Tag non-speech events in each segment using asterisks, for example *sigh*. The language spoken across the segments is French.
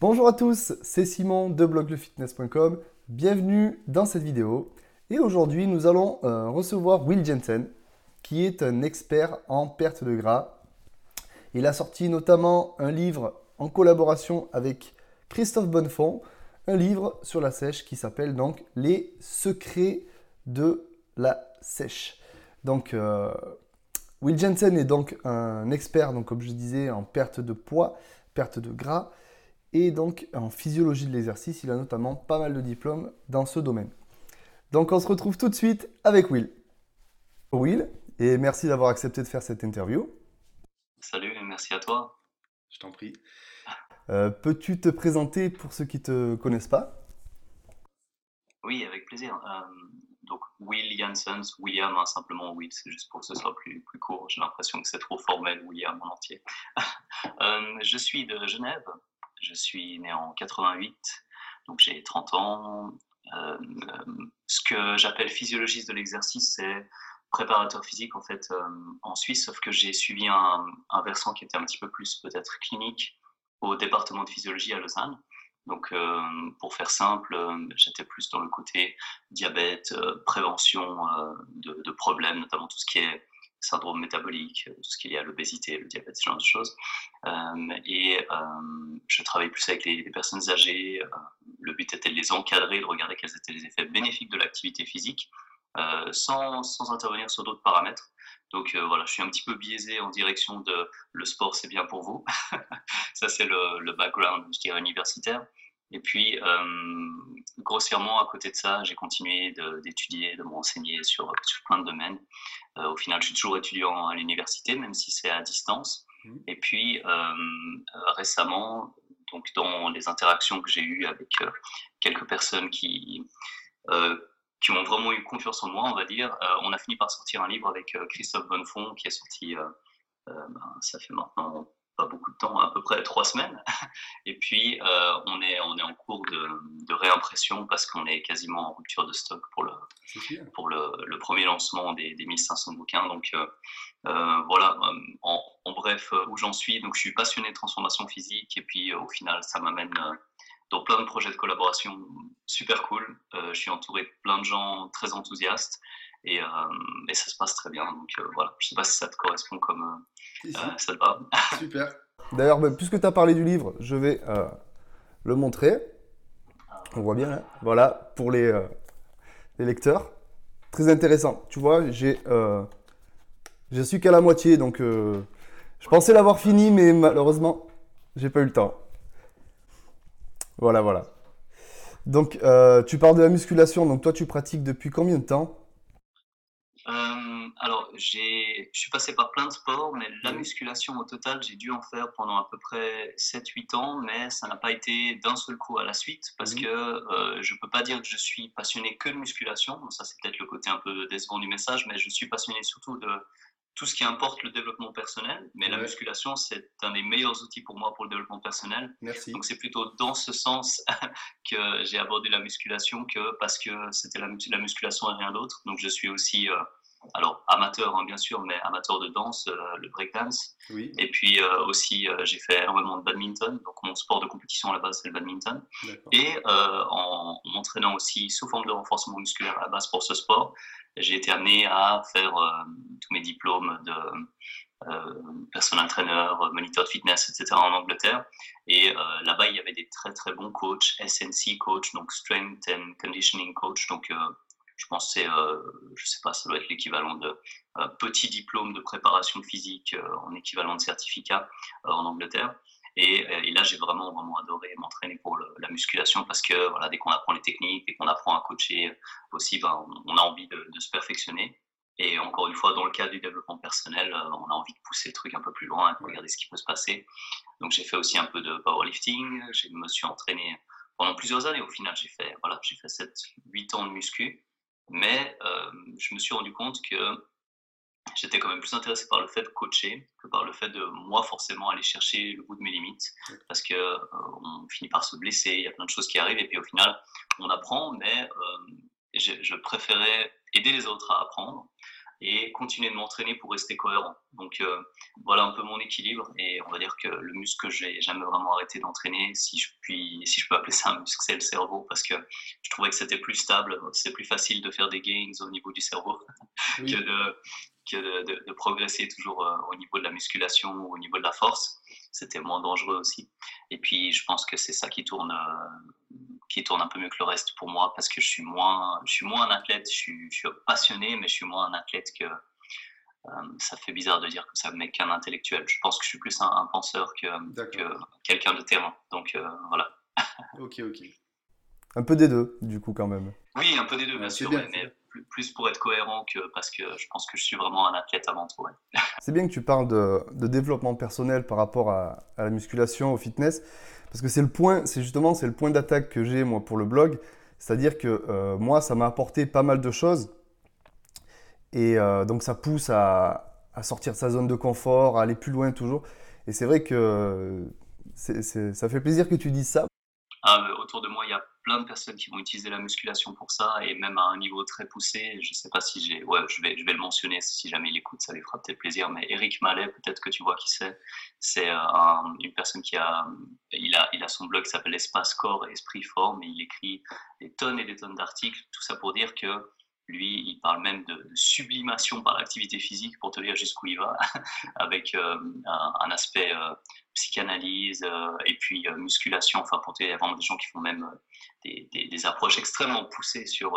Bonjour à tous, c'est Simon de bloglefitness.com. Bienvenue dans cette vidéo. Et aujourd'hui, nous allons euh, recevoir Will Jensen, qui est un expert en perte de gras. Il a sorti notamment un livre en collaboration avec Christophe Bonnefond, un livre sur la sèche qui s'appelle donc Les secrets de la sèche. Donc, euh, Will Jensen est donc un expert, donc comme je disais, en perte de poids, perte de gras et donc en physiologie de l'exercice. Il a notamment pas mal de diplômes dans ce domaine. Donc on se retrouve tout de suite avec Will. Will, et merci d'avoir accepté de faire cette interview. Salut, merci à toi. Je t'en prie. Euh, peux-tu te présenter pour ceux qui ne te connaissent pas? Oui, avec plaisir. Euh, donc Will Janssens, William, hein, simplement Will, c'est juste pour que ce soit plus, plus court. J'ai l'impression que c'est trop formel, William en entier. *laughs* Euh, je suis de Genève, je suis né en 88, donc j'ai 30 ans. Euh, ce que j'appelle physiologiste de l'exercice, c'est préparateur physique en fait euh, en Suisse, sauf que j'ai suivi un, versant qui était un petit peu plus peut-être clinique au département de physiologie à Lausanne. Donc, euh, pour faire simple, j'étais plus dans le côté diabète, prévention de, de, problèmes, notamment tout ce qui est syndrome métabolique, tout ce qu'il y a l'obésité, le diabète, ce genre de choses. Euh, et euh, je travaillais plus avec les, personnes âgées. Euh, le but était de les encadrer, de regarder quels étaient les effets bénéfiques de l'activité physique, sans, sans, intervenir sur d'autres paramètres. Donc voilà, je suis un petit peu biaisé en direction de le sport, c'est bien pour vous. *laughs* Ça, c'est le, le, background, je dirais, universitaire. Et puis, grossièrement, à côté de ça, j'ai continué d'étudier, de, me renseigner sur, sur, plein de domaines. Euh, au final, je suis toujours étudiant à l'université, même si c'est à distance. Mmh. Et puis, récemment, donc dans les interactions que j'ai eues avec euh, quelques personnes qui, euh, qui ont vraiment eu confiance en moi, on va dire, on a fini par sortir un livre avec Christophe Bonnefond qui est sorti, ben, ça fait maintenant pas beaucoup de temps, à peu près trois semaines. *laughs* Et puis, euh, on, est, on est en cours de, de réimpression parce qu'on est quasiment en rupture de stock pour le, pour le, le premier lancement des, des, 1500 bouquins. Donc, euh, euh voilà, en, en, bref, où j'en suis. Donc, je suis passionné de transformation physique et puis, au final, ça m'amène dans plein de projets de collaboration super cool. je suis entouré de plein de gens très enthousiastes et, et ça se passe très bien. Donc, voilà, je sais pas si ça te correspond comme ça va. *laughs* Super. D'ailleurs, bah, puisque tu as parlé du livre, je vais euh, le montrer. On voit bien, hein. voilà, pour les, euh, les, lecteurs. Très intéressant. Tu vois, j'ai, euh, je suis qu'à la moitié, donc je pensais l'avoir fini, mais malheureusement, j'ai pas eu le temps. Voilà, voilà. Donc, tu parles de la musculation. Donc, toi, tu pratiques depuis combien de temps? Alors, je suis passé par plein de sports, mais la musculation au total, j'ai dû en faire pendant à peu près 7-8 ans, mais ça n'a pas été d'un seul coup à la suite, parce mmh. que euh, je ne peux pas dire que je suis passionné que de musculation, ça c'est peut-être le côté un peu décevant du message, mais je suis passionné surtout de tout ce qui importe le développement personnel, mais la musculation, c'est un des meilleurs outils pour moi pour le développement personnel. Merci. Donc c'est plutôt dans ce sens *laughs* que j'ai abordé la musculation que parce que c'était la, la, musculation et rien d'autre. Donc je suis aussi... Euh, alors amateur hein, bien sûr, mais amateur de danse, euh, le breakdance. Oui. Et puis euh, aussi, euh, j'ai fait énormément de badminton. Donc mon sport de compétition à la base, c'est le badminton. Et en m'entraînant aussi sous forme de renforcement musculaire à la base pour ce sport, j'ai été amené à faire tous mes diplômes de personal trainer, moniteur de fitness, etc. en Angleterre. Et là-bas, il y avait des très très bons coachs, SNC coach, donc Strength and Conditioning coach, donc je pense que c'est, euh, je sais pas, ça doit être l'équivalent de euh, petit diplôme de préparation physique euh, en équivalent de certificat en Angleterre. Et, là, j'ai vraiment, vraiment adoré m'entraîner pour la musculation parce que voilà, dès qu'on apprend les techniques, dès qu'on apprend à coacher aussi, ben, on, a envie de, se perfectionner. Et encore une fois, dans le cadre du développement personnel, on a envie de pousser le truc un peu plus loin, de regarder ce qui peut se passer. Donc j'ai fait aussi un peu de powerlifting, je me suis entraîné pendant plusieurs années au final. J'ai fait, voilà, j'ai fait 7-8 ans de muscu. Mais euh, je me suis rendu compte que j'étais quand même plus intéressé par le fait de coacher que par le fait de moi forcément aller chercher le bout de mes limites. Parce que euh, on finit par se blesser, il y a plein de choses qui arrivent et puis au final on apprend. Mais euh, je, préférais aider les autres à apprendre et continuer de m'entraîner pour rester cohérent. Donc voilà un peu mon équilibre et on va dire que le muscle que j'ai jamais vraiment arrêté d'entraîner, si je puis, si je peux appeler ça un muscle, c'est le cerveau parce que je trouvais que c'était plus stable, c'est plus facile de faire des gains au niveau du cerveau *laughs* que, de, que de, progresser toujours au niveau de la musculation ou au niveau de la force. C'était moins dangereux aussi. Et puis je pense que c'est ça qui tourne qui tourne un peu mieux que le reste pour moi parce que je suis moins, je suis moins un athlète, je suis, je suis passionné, mais je suis moins un athlète que. Euh, ça fait bizarre de dire que ça n'est qu'un intellectuel. Je pense que je suis plus un, penseur que, que quelqu'un de terrain. Donc euh, voilà. ok, ok. Un peu des deux, du coup, quand même. Oui, un peu des deux, bien sûr, mais plus pour être cohérent que parce que je pense que je suis vraiment un athlète avant tout. C'est bien que tu parles de, de, développement personnel par rapport à, à, la musculation, au fitness, parce que c'est le point, c'est justement c'est le point d'attaque que j'ai moi pour le blog, c'est-à-dire que euh, moi ça m'a apporté pas mal de choses et euh, donc ça pousse à, sortir de sa zone de confort, à aller plus loin toujours. Et c'est vrai que ça fait plaisir que tu dises ça. Ah, autour de moi, il y a plein de personnes qui vont utiliser la musculation pour ça et même à un niveau très poussé. Je sais pas si j'ai, ouais, je vais, je vais le mentionner si jamais il écoute, ça lui fera peut-être plaisir. Mais Eric Mallet, peut-être que tu vois qui c'est. C'est euh, une personne qui a, il a, il a son blog qui s'appelle Espace Corps, Esprit Forme et il écrit des tonnes et des tonnes d'articles. Tout ça pour dire que lui, il parle même de sublimation par l'activité physique pour te dire jusqu'où il va, *laughs* avec euh, un, aspect euh, psychanalyse euh, et puis musculation. Enfin, pour te dire, il y a vraiment des gens qui font même des, approches extrêmement poussées sur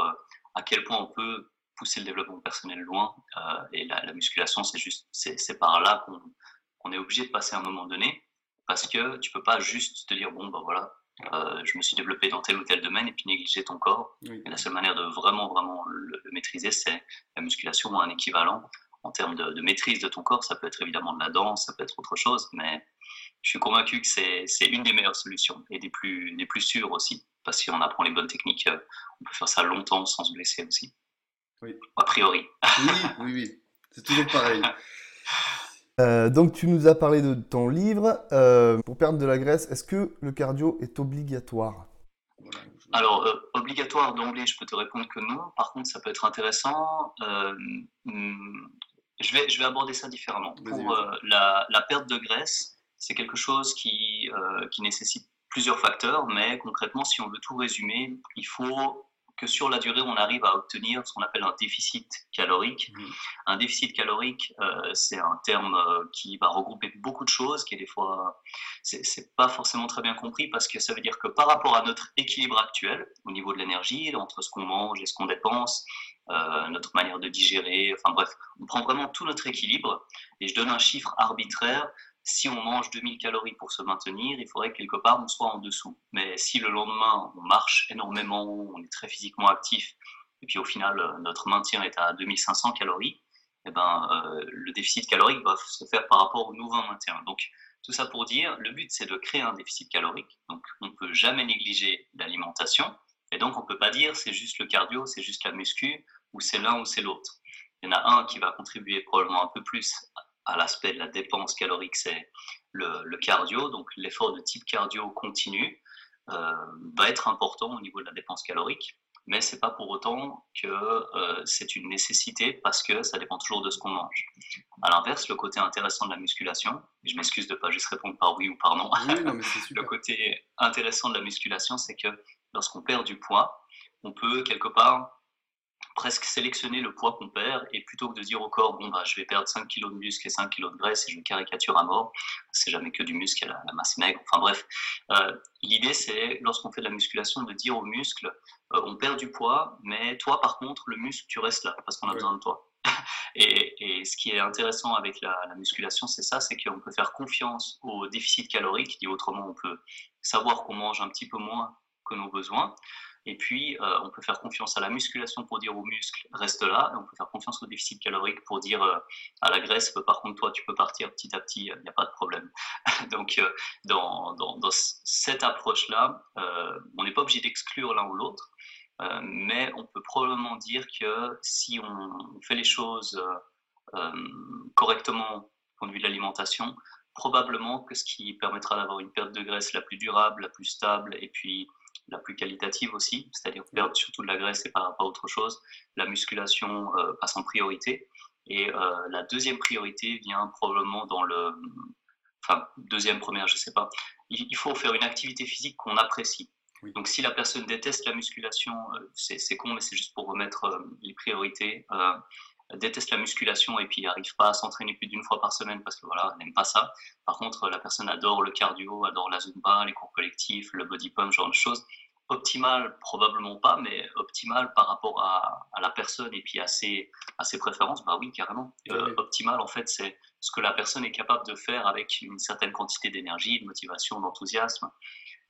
à quel point on peut pousser le développement personnel loin. et la, la musculation, c'est juste, c'est par là qu'on est obligé de passer à un moment donné, parce que tu peux pas juste te dire bon ben voilà euh, je me suis développé dans tel ou tel domaine et puis négliger ton corps. Et la seule manière de vraiment, vraiment le, maîtriser, c'est la musculation ou un équivalent. En termes de, maîtrise de ton corps, ça peut être évidemment de la danse, ça peut être autre chose, mais je suis convaincu que c'est une des meilleures solutions et des plus, des plus sûres aussi. Parce que si on apprend les bonnes techniques, euh, on peut faire ça longtemps sans se blesser aussi. Oui. A priori. Oui, oui, oui. C'est toujours pareil. *laughs* Euh, donc tu nous as parlé de ton livre. Euh, pour perdre de la graisse, est-ce que le cardio est obligatoire? Alors, euh, obligatoire d'emblée, je peux te répondre que non. Par contre, ça peut être intéressant. Hmm, je, vais, je vais aborder ça différemment. Pour la, la, perte de graisse, c'est quelque chose qui, qui nécessite plusieurs facteurs, mais concrètement, si on veut tout résumer, il faut que sur la durée, on arrive à obtenir ce qu'on appelle un déficit calorique. Mmh. Un déficit calorique, euh, c'est un terme euh, qui va regrouper beaucoup de choses, qui est des fois, c'est pas forcément très bien compris parce que ça veut dire que par rapport à notre équilibre actuel au niveau de l'énergie, entre ce qu'on mange et ce qu'on dépense, euh, notre manière de digérer, enfin bref, on prend vraiment tout notre équilibre. Et je donne un chiffre arbitraire, si on mange 2000 calories pour se maintenir, il faudrait que quelque part on soit en dessous. Mais si le lendemain on marche énormément, on est très physiquement actif, et puis au final euh, notre maintien est à 2500 calories, eh ben, euh, le déficit calorique va se faire par rapport au nouveau maintien. Donc tout ça pour dire, le but c'est de créer un déficit calorique. Donc on ne peut jamais négliger l'alimentation, et donc on ne peut pas dire c'est juste le cardio, c'est juste la muscu, ou c'est l'un ou c'est l'autre. Il y en a un qui va contribuer probablement un peu plus à l'aspect de la dépense calorique, c'est le, cardio, donc l'effort de type cardio continu euh, va être important au niveau de la dépense calorique, mais c'est pas pour autant que euh, c'est une nécessité parce que ça dépend toujours de ce qu'on mange. À l'inverse, le côté intéressant de la musculation, et je m'excuse de pas juste répondre par oui ou par non, *laughs* le côté intéressant de la musculation, c'est que lorsqu'on perd du poids, on peut quelque part presque sélectionner le poids qu'on perd et plutôt que de dire au corps, bon, bah, je vais perdre 5 kg de muscle et 5 kg de graisse et je me caricature à mort, c'est jamais que du muscle et la, la masse maigre. Enfin bref, euh, l'idée c'est, lorsqu'on fait de la musculation, de dire au muscle, euh, on perd du poids, mais toi par contre, le muscle, tu restes là parce qu'on a besoin de toi. *laughs* et, et, ce qui est intéressant avec la, la musculation, c'est ça, c'est qu'on peut faire confiance au déficit calorique, dit autrement, on peut savoir qu'on mange un petit peu moins que nos besoins. Et puis, euh, on peut faire confiance à la musculation pour dire aux muscles, reste là. Et on peut faire confiance au déficit calorique pour dire euh, à la graisse, par contre, toi, tu peux partir petit à petit, il n'y a pas de problème. *laughs* Donc, euh, dans, cette approche-là, on n'est pas obligé d'exclure l'un ou l'autre, mais on peut probablement dire que si on fait les choses correctement du point de vue de l'alimentation, probablement que ce qui permettra d'avoir une perte de graisse la plus durable, la plus stable, et puis la plus qualitative aussi, c'est-à-dire perdre surtout de la graisse et à autre chose. La musculation euh, passe en priorité. Et la deuxième priorité vient probablement dans le, enfin deuxième, première, je sais pas. Il, faut faire une activité physique qu'on apprécie. Donc si la personne déteste la musculation, c'est con, mais c'est juste pour remettre les priorités déteste la musculation et puis n'arrive pas à s'entraîner plus d'une fois par semaine parce que voilà, elle n'aime pas ça. Par contre, la personne adore le cardio, adore la zumba, les cours collectifs, le body pump, ce genre de choses. Optimal, probablement pas, mais optimal par rapport à, la personne et puis à ses, à ses préférences, bah oui, carrément. Euh, optimal, en fait, c'est ce que la personne est capable de faire avec une certaine quantité d'énergie, de motivation, d'enthousiasme.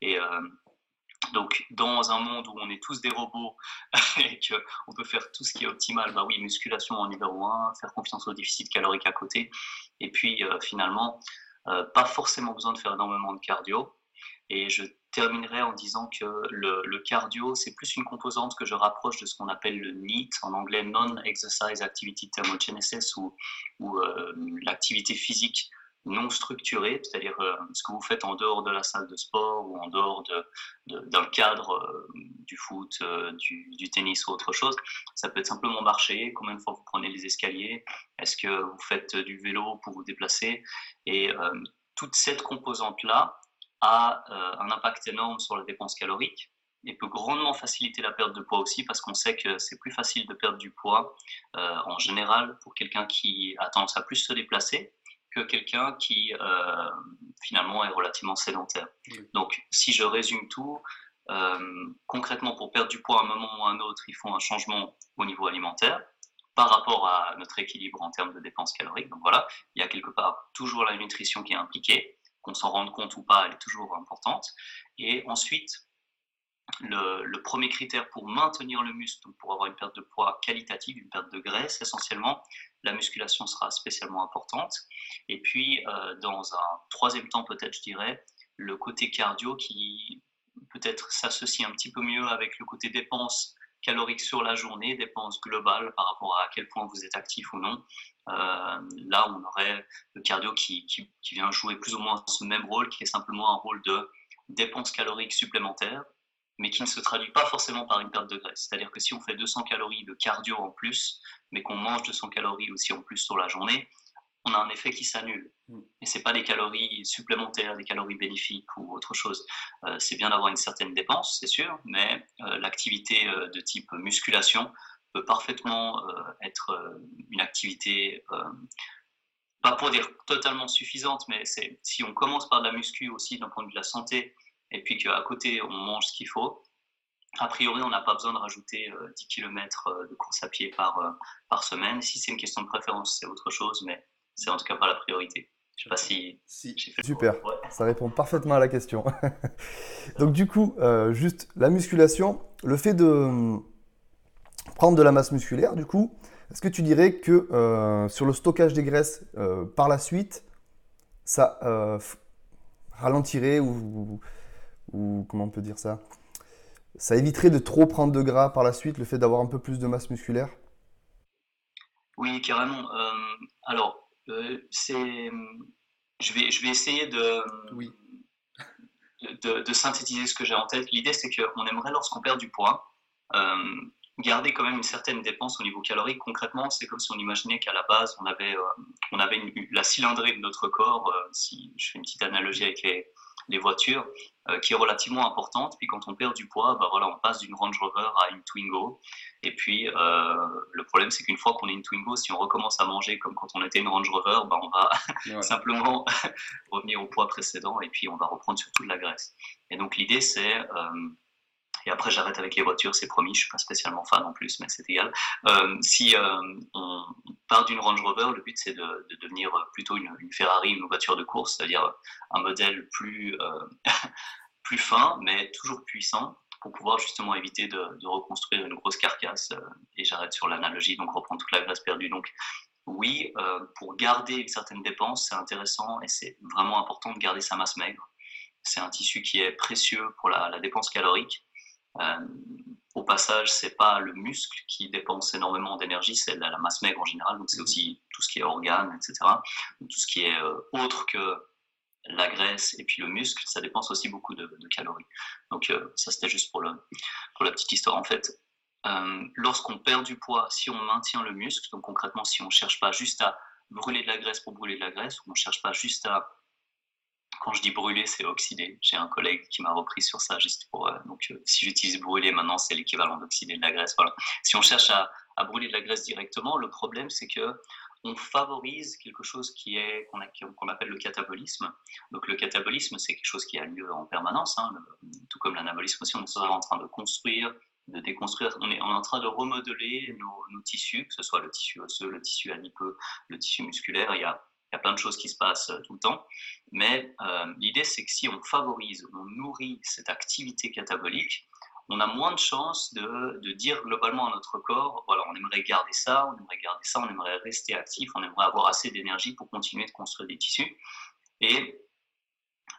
Et, euh, donc, dans un monde où on est tous des robots *laughs* et qu'on peut faire tout ce qui est optimal, bah oui, musculation en numéro un, faire confiance au déficit calorique à côté, et puis euh, finalement, euh, pas forcément besoin de faire énormément de cardio. Et je terminerai en disant que le, cardio, c'est plus une composante que je rapproche de ce qu'on appelle le NEAT, en anglais Non-Exercise Activity Thermogenesis, ou, ou euh, l'activité physique non structuré, c'est-à-dire euh, ce que vous faites en dehors de la salle de sport ou en dehors de, d'un cadre euh, du foot, euh, du, tennis ou autre chose. Ça peut être simplement marcher, combien de fois vous prenez les escaliers, est-ce que vous faites du vélo pour vous déplacer? Et toute cette composante-là a un impact énorme sur la dépense calorique et peut grandement faciliter la perte de poids aussi parce qu'on sait que c'est plus facile de perdre du poids en général pour quelqu'un qui a tendance à plus se déplacer quelqu'un qui euh, finalement est relativement sédentaire. Donc si je résume tout, euh, concrètement pour perdre du poids à un moment ou à un autre, il faut un changement au niveau alimentaire par rapport à notre équilibre en termes de dépenses caloriques. Donc voilà, il y a quelque part toujours la nutrition qui est impliquée, qu'on s'en rende compte ou pas, elle est toujours importante. Et ensuite, le, premier critère pour maintenir le muscle, donc pour avoir une perte de poids qualitative, une perte de graisse essentiellement, la musculation sera spécialement importante. Et puis, euh, dans un troisième temps, peut-être, je dirais, le côté cardio qui peut-être s'associe un petit peu mieux avec le côté dépenses caloriques sur la journée, dépenses globales par rapport à, quel point vous êtes actif ou non. Euh, là, on aurait le cardio qui, qui, vient jouer plus ou moins ce même rôle, qui est simplement un rôle de dépenses caloriques supplémentaires mais qui ne se traduit pas forcément par une perte de graisse. C'est-à-dire que si on fait 200 calories de cardio en plus, mais qu'on mange 200 calories aussi en plus sur la journée, on a un effet qui s'annule. Mm. Et ce n'est pas des calories supplémentaires, des calories bénéfiques ou autre chose. Euh, c'est bien d'avoir une certaine dépense, c'est sûr, mais euh, l'activité euh, de type musculation peut parfaitement être une activité, pas pour dire totalement suffisante, mais si on commence par de la muscu aussi d'un point de vue de la santé, et puis qu'à côté, on mange ce qu'il faut, a priori, on n'a pas besoin de rajouter 10 euh, km euh, de course à pied par, euh, par semaine. Si c'est une question de préférence, c'est autre chose, mais c'est en tout cas pas la priorité. Je sais pas si, si. Fait Super, ça répond parfaitement à la question. *laughs* Donc du coup, juste la musculation, le fait de prendre de la masse musculaire, du coup, est-ce que tu dirais que sur le stockage des graisses par la suite, ça ralentirait ou ou comment on peut dire ça? Ça éviterait de trop prendre de gras par la suite, le fait d'avoir un peu plus de masse musculaire? Oui, carrément. Euh, alors, euh, c'est, je vais, je vais essayer de, oui. de, synthétiser ce que j'ai en tête. L'idée, c'est qu'on aimerait, lorsqu'on perd du poids, euh, garder quand même une certaine dépense au niveau calorique. Concrètement, c'est comme si on imaginait qu'à la base, on avait, on avait la cylindrée de notre corps. si je fais une petite analogie avec les, les voitures, qui est relativement importante. Puis quand on perd du poids, bah voilà, on passe d'une Range Rover à une Twingo. Et puis euh, le problème, c'est qu'une fois qu'on est une Twingo, si on recommence à manger comme quand on était une Range Rover, bah, on va *laughs* simplement *laughs* revenir au poids précédent et puis on va reprendre surtout de la graisse. Et donc l'idée, c'est euh, et après, j'arrête avec les voitures, c'est promis. Je suis pas spécialement fan en plus, mais c'est égal. Euh, si euh, on part d'une Range Rover, le but c'est de, devenir plutôt une, Ferrari, une voiture de course, c'est-à-dire un modèle plus euh, *laughs* plus fin, mais toujours puissant pour pouvoir justement éviter de, reconstruire une grosse carcasse. et j'arrête sur l'analogie, donc reprendre toute la graisse perdue. Donc oui, pour garder une certaine dépense, c'est intéressant et c'est vraiment important de garder sa masse maigre. C'est un tissu qui est précieux pour la dépense calorique. Euh, au passage, c'est pas le muscle qui dépense énormément d'énergie, c'est la, masse maigre en général. Donc c'est aussi tout ce qui est organes, etc. tout ce qui est euh, autre que la graisse et puis le muscle, ça dépense aussi beaucoup de, calories. Donc euh, ça c'était juste pour, le, pour la petite histoire. En fait, lorsqu'on perd du poids, si on maintient le muscle, donc concrètement, si on ne cherche pas juste à brûler de la graisse pour brûler de la graisse, ou on ne cherche pas juste à quand je dis brûler, c'est oxyder. J'ai un collègue qui m'a repris sur ça, juste pour. Euh, donc, euh, si j'utilise brûler maintenant, c'est l'équivalent d'oxyder de la graisse. Voilà. Si on cherche à, brûler de la graisse directement, le problème, c'est que on favorise quelque chose qui est qu'on appelle le catabolisme. Donc, le catabolisme, c'est quelque chose qui a lieu en permanence, hein, tout comme l'anabolisme aussi. On est en train de construire, de déconstruire. On est, en train de remodeler nos, tissus, que ce soit le tissu osseux, le tissu adipeux, le tissu musculaire. Il y a il y a plein de choses qui se passent euh, tout le temps. Mais euh, l'idée, c'est que si on favorise, on nourrit cette activité catabolique, on a moins de chances de, dire globalement à notre corps, voilà, on aimerait garder ça, on aimerait garder ça, on aimerait rester actif, on aimerait avoir assez d'énergie pour continuer de construire des tissus. Et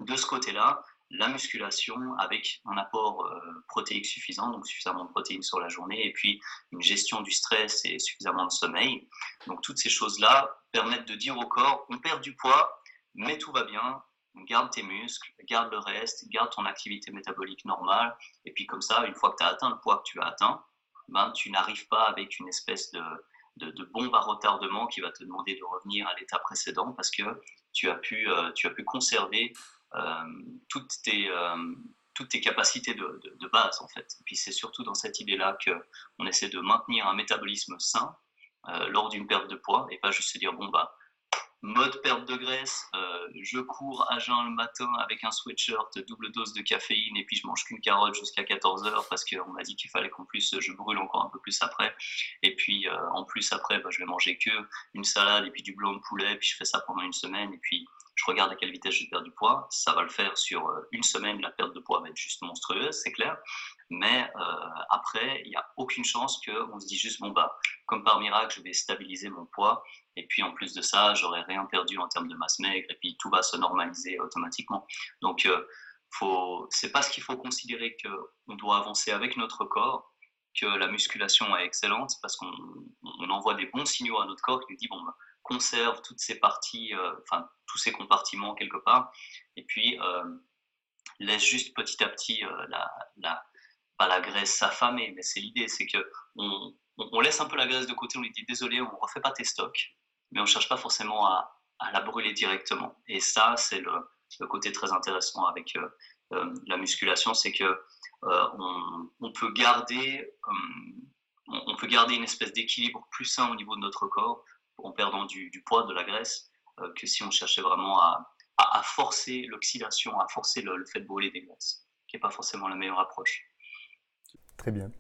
de ce côté-là, la musculation avec un apport euh, protéique suffisant, donc suffisamment de protéines sur la journée, et puis une gestion du stress et suffisamment de sommeil. Donc toutes ces choses-là permettent de dire au corps, on perd du poids, mais tout va bien, garde tes muscles, garde le reste, garde ton activité métabolique normale, et puis comme ça, une fois que tu as atteint le poids que tu as atteint, ben, tu n'arrives pas avec une espèce de, de, bombe à retardement qui va te demander de revenir à l'état précédent parce que tu as pu, euh, tu as pu conserver euh, toutes, tes, euh, toutes tes capacités de, de, base, en fait. Et puis c'est surtout dans cette idée-là qu'on essaie de maintenir un métabolisme sain lors d'une perte de poids et pas juste se dire, bon, bah, mode perte de graisse, je cours à jeun le matin avec un sweatshirt, double dose de caféine et puis je mange qu'une carotte jusqu'à 14 heures parce qu'on m'a dit qu'il fallait qu'en plus je brûle encore un peu plus après. Et puis en plus après, bah, je vais manger que une salade et puis du blanc de poulet, puis je fais ça pendant une semaine et puis je regarde à quelle vitesse je perds du poids. Ça va le faire sur euh, une semaine, la perte de poids va être juste monstrueuse, c'est clair. Mais euh, après, il n'y a aucune chance qu'on se dise juste, bon, bah, comme par miracle, je vais stabiliser mon poids. Et puis en plus de ça, j'aurai rien perdu en termes de masse maigre. Et puis tout va se normaliser automatiquement. Donc, euh, ce n'est pas ce qu'il faut considérer qu'on doit avancer avec notre corps que la musculation est excellente parce qu'on envoie des bons signaux à notre corps qui lui dit bon bah, conserve toutes ces parties, euh, enfin tous ces compartiments quelque part, et puis euh, laisse juste petit à petit la, pas la graisse s'affamer, mais c'est l'idée, c'est que on, on, laisse un peu la graisse de côté, on lui dit désolé, on refait pas tes stocks, mais on cherche pas forcément à, la brûler directement. Et ça, c'est le, côté très intéressant avec la musculation, c'est que on, on, peut garder on peut garder une espèce d'équilibre plus sain au niveau de notre corps en perdant du, poids, de la graisse, euh, que si on cherchait vraiment à, forcer l'oxydation, à forcer le, fait de brûler des graisses, qui n'est pas forcément la meilleure approche. Très bien.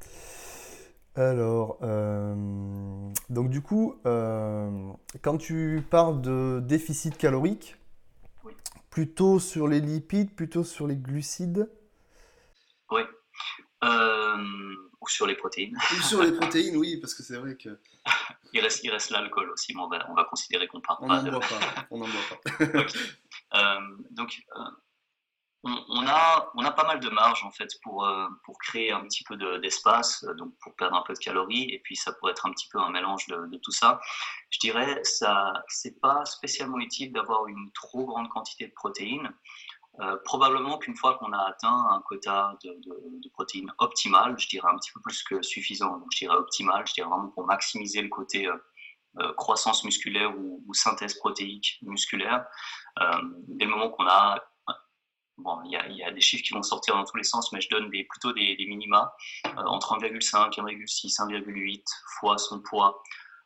Alors, euh, donc du coup, euh, quand tu parles de déficit calorique, plutôt sur les lipides, plutôt sur les glucides Oui. ou sur les protéines. Ou sur les protéines, oui, parce que c'est vrai que *laughs* il reste, il reste l'alcool aussi, mais on va, on va considérer qu'on parle pas. de... boit pas. On n'en boit pas. *laughs* Euh, donc, euh, on, a, on a pas mal de marge en fait pour, euh, pour créer un petit peu d'espace, donc pour perdre un peu de calories, et puis ça pourrait être un petit peu un mélange de, de tout ça. Je dirais, ça, c'est pas spécialement utile d'avoir une trop grande quantité de protéines. Euh, probablement qu'une fois qu'on a atteint un quota de, protéines optimal, je dirais un petit peu plus que suffisant, donc je dirais optimal, je dirais vraiment pour maximiser le côté euh, euh, croissance musculaire ou, synthèse protéique musculaire, dès le moment qu'on a Bon, il y, a des chiffres qui vont sortir dans tous les sens, mais je donne des, plutôt des, minima entre 1,5, 1,6, 1,8 fois son poids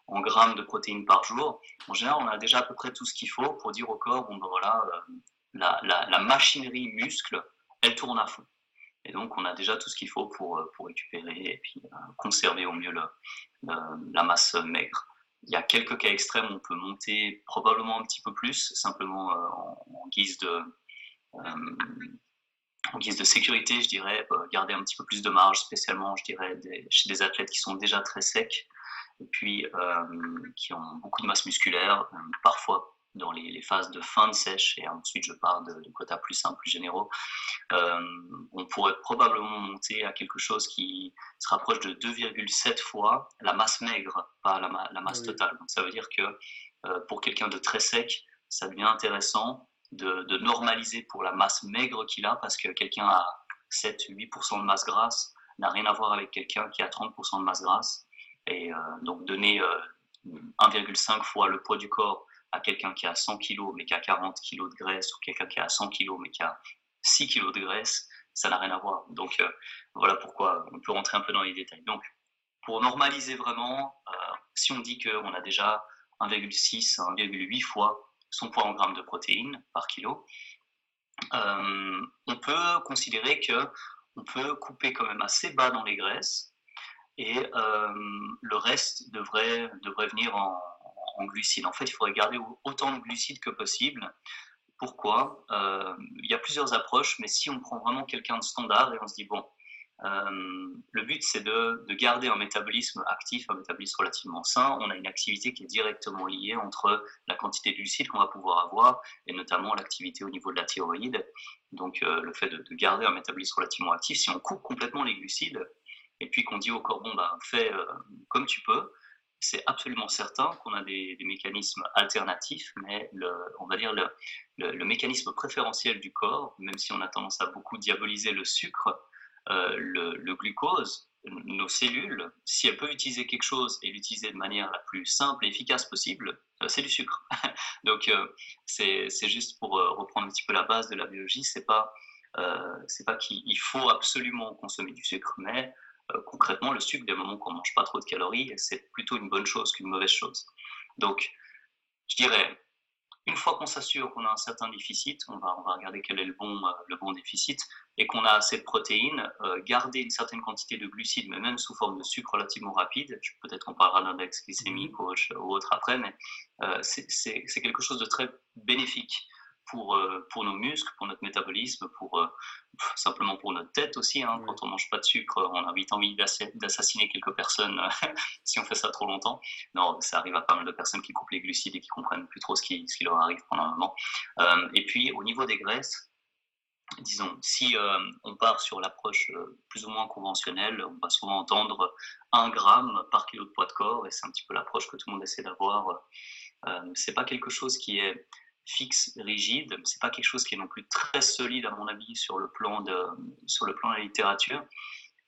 en grammes de protéines par jour. En général, on a déjà à peu près tout ce qu'il faut pour dire au corps, bon ben voilà, la, machinerie muscle, elle tourne à fond. Et donc, on a déjà tout ce qu'il faut pour, euh, pour récupérer et puis euh, conserver au mieux la masse maigre. Il y a quelques cas extrêmes on peut monter probablement un petit peu plus, simplement euh, en, guise de, en guise de sécurité, je dirais, garder un petit peu plus de marge, spécialement, je dirais, chez des athlètes qui sont déjà très secs et puis qui ont beaucoup de masse musculaire, parfois dans les, phases de fin de sèche, et ensuite je pars de, quotas plus simples, plus généraux, euh, on pourrait probablement monter à quelque chose qui se rapproche de 2,7 fois la masse maigre, pas la, masse totale. Donc ça veut dire que euh, pour quelqu'un de très sec, ça devient intéressant de, normaliser pour la masse maigre qu'il a, parce que quelqu'un a 7-8% de masse grasse, n'a rien à voir avec quelqu'un qui a 30% de masse grasse. Et donc donner 1,5 fois le poids du corps à quelqu'un qui a 100 kg mais qui a 40 kg de graisse ou quelqu'un qui a 100 kg mais qui a 6 kg de graisse, ça n'a rien à voir. Donc euh, voilà pourquoi on peut rentrer un peu dans les détails. Donc pour normaliser vraiment, euh, si on dit qu'on a déjà 1,6 à 1,8 fois son poids en grammes de protéines par kilo, euh, on peut considérer que on peut couper quand même assez bas dans les graisses et le reste devrait, devrait venir en, en glucides. En fait, il faudrait garder autant de glucides que possible. Pourquoi? Euh, Il y a plusieurs approches, mais si on prend vraiment quelqu'un de standard et on se dit, bon, euh, le but c'est de, garder un métabolisme actif, un métabolisme relativement sain. On a une activité qui est directement liée entre la quantité de glucides qu'on va pouvoir avoir et notamment l'activité au niveau de la thyroïde. Donc euh, le fait de, garder un métabolisme relativement actif, si on coupe complètement les glucides et puis qu'on dit au corps, bon, bah, fais comme tu peux, c'est absolument certain qu'on a des, mécanismes alternatifs, mais on va dire le, mécanisme préférentiel du corps, même si on a tendance à beaucoup diaboliser le sucre, euh, le, glucose, nos cellules, si elles peuvent utiliser quelque chose et l'utiliser de manière la plus simple et efficace possible, euh, c'est du sucre. *laughs* Donc euh, c'est juste pour reprendre un petit peu la base de la biologie, c'est pas pas qu'il faut absolument consommer du sucre, mais concrètement, le sucre, des moments qu'on mange pas trop de calories, c'est plutôt une bonne chose qu'une mauvaise chose. Donc, je dirais, une fois qu'on s'assure qu'on a un certain déficit, on va, on va regarder quel est le bon, euh, le bon déficit, et qu'on a assez de protéines, euh, garder une certaine quantité de glucides, mais même sous forme de sucre relativement rapide, peut-être qu'on parlera d'index glycémique ou, ou, autre après, mais c'est quelque chose de très bénéfique pour, euh, pour nos muscles, pour notre métabolisme, pour euh, *laughs* simplement pour notre tête aussi. Hein. Quand on mange pas de sucre, on a vite envie d'assassiner quelques personnes *laughs* si on fait ça trop longtemps. Non, ça arrive à pas mal de personnes qui coupent les glucides et qui comprennent plus trop ce qui, ce qui leur arrive pendant un moment. Euh, et puis au niveau des graisses, disons, si on part sur l'approche plus ou moins conventionnelle, on va souvent entendre 1 gramme par kilo de poids de corps, et c'est un petit peu l'approche que tout le monde essaie d'avoir. Euh, c'est pas quelque chose qui est fixe, rigide. C'est pas quelque chose qui est non plus très solide à mon avis sur le plan de, sur le plan de la littérature.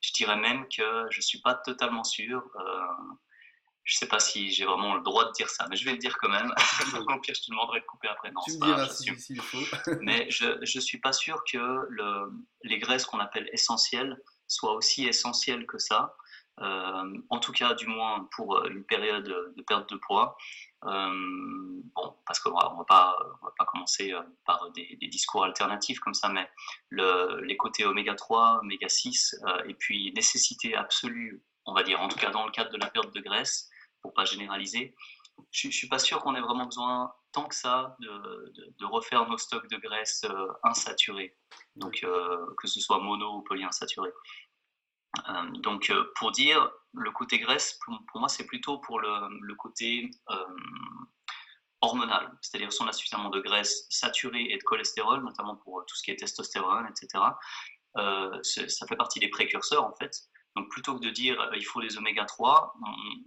Je dirais même que je suis pas totalement sûr. Euh, je sais pas si j'ai vraiment le droit de dire ça, mais je vais le dire quand même. *laughs* Au pire, je te demanderai de couper après. Non, tu me diras si, il faut. *laughs* mais je ne suis pas sûr que le, les graisses qu'on appelle essentielles soient aussi essentielles que ça. Euh, en tout cas, du moins pour une période de perte de poids. Euh, bon, parce qu'on ne va, pas, commencer euh, par des, discours alternatifs comme ça, mais le, les côtés oméga 3, oméga 6, euh, et puis nécessité absolue, on va dire, en tout cas dans le cadre de la perte de graisse, pour pas généraliser, je ne suis pas sûr qu'on ait vraiment besoin tant que ça de, de, refaire nos stocks de graisse insaturés, donc que ce soit mono ou polyinsaturé. Euh, donc, euh, pour dire, le côté graisse, pour, moi, c'est plutôt pour le, côté euh, hormonal, c'est-à-dire si on a suffisamment de graisse saturée et de cholestérol, notamment pour tout ce qui est testostérone, etc., ça fait partie des précurseurs en fait. Donc plutôt que de dire il faut les oméga 3,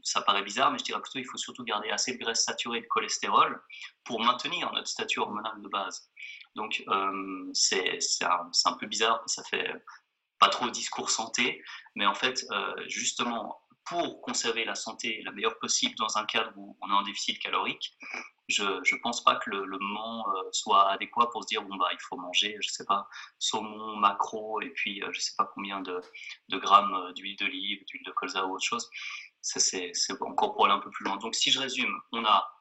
ça paraît bizarre, mais je dirais plutôt il faut surtout garder assez de graisse saturée et de cholestérol pour maintenir notre statut hormonal de base. Donc c'est un, peu bizarre, ça fait pas trop discours santé, mais en fait, euh, justement, pour conserver la santé la meilleure possible dans un cadre où on est en déficit calorique, je ne pense pas que le, moment euh, soit adéquat pour se dire bon bah il faut manger je sais pas saumon macro et puis euh, je sais pas combien de, de grammes d'huile d'olive d'huile de colza ou autre chose. C'est encore pour aller un peu plus loin. Donc si je résume on a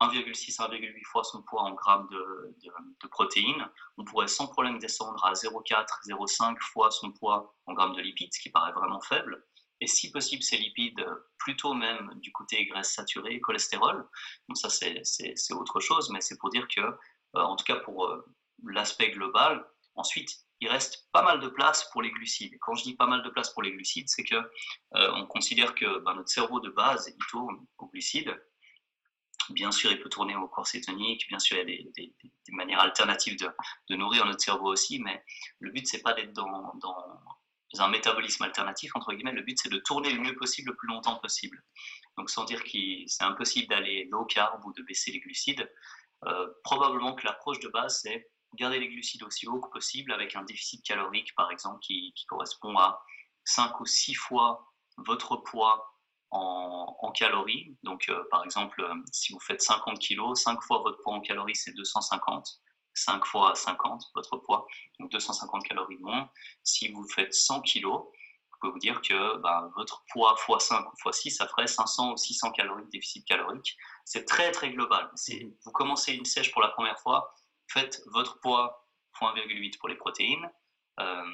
1,6 1,8 fois son poids en grammes de, de, protéines, on pourrait sans problème descendre à 0,4, 0,5 fois son poids en grammes de lipides, ce qui paraît vraiment faible. Et si possible, ces lipides plutôt même du côté graisse saturée, cholestérol. Donc ça, c'est autre chose, mais c'est pour dire que, euh, en tout cas pour euh, l'aspect global, ensuite, il reste pas mal de place pour les glucides. Quand je dis pas mal de place pour les glucides, c'est que euh, on considère que ben, notre cerveau de base, il tourne aux glucides, Bien sûr, il peut tourner au corps cétonique, bien sûr, il y a des, manières alternatives de, nourrir notre cerveau aussi, mais le but, c'est pas d'être dans, un métabolisme alternatif, entre guillemets, le but, c'est de tourner le mieux possible, le plus longtemps possible. Donc, sans dire que c'est impossible d'aller low carb ou de baisser les glucides, euh, probablement que l'approche de base, c'est garder les glucides aussi haut que possible avec un déficit calorique, par exemple, qui, correspond à 5 ou 6 fois votre poids en, calories. Donc, euh, par exemple, euh, si vous faites 50 kg, 5 fois votre poids en calories, c'est 250. 5 fois 50, votre poids, donc 250 calories de moins. Si vous faites 100 kg, vous pouvez vous dire que bah, votre poids x 5 ou x 6, ça ferait 500 ou 600 calories de déficit calorique. C'est très, très global. Mhm. Vous commencez une sèche pour la première fois, faites votre poids x 1,8 pour les protéines. Euh,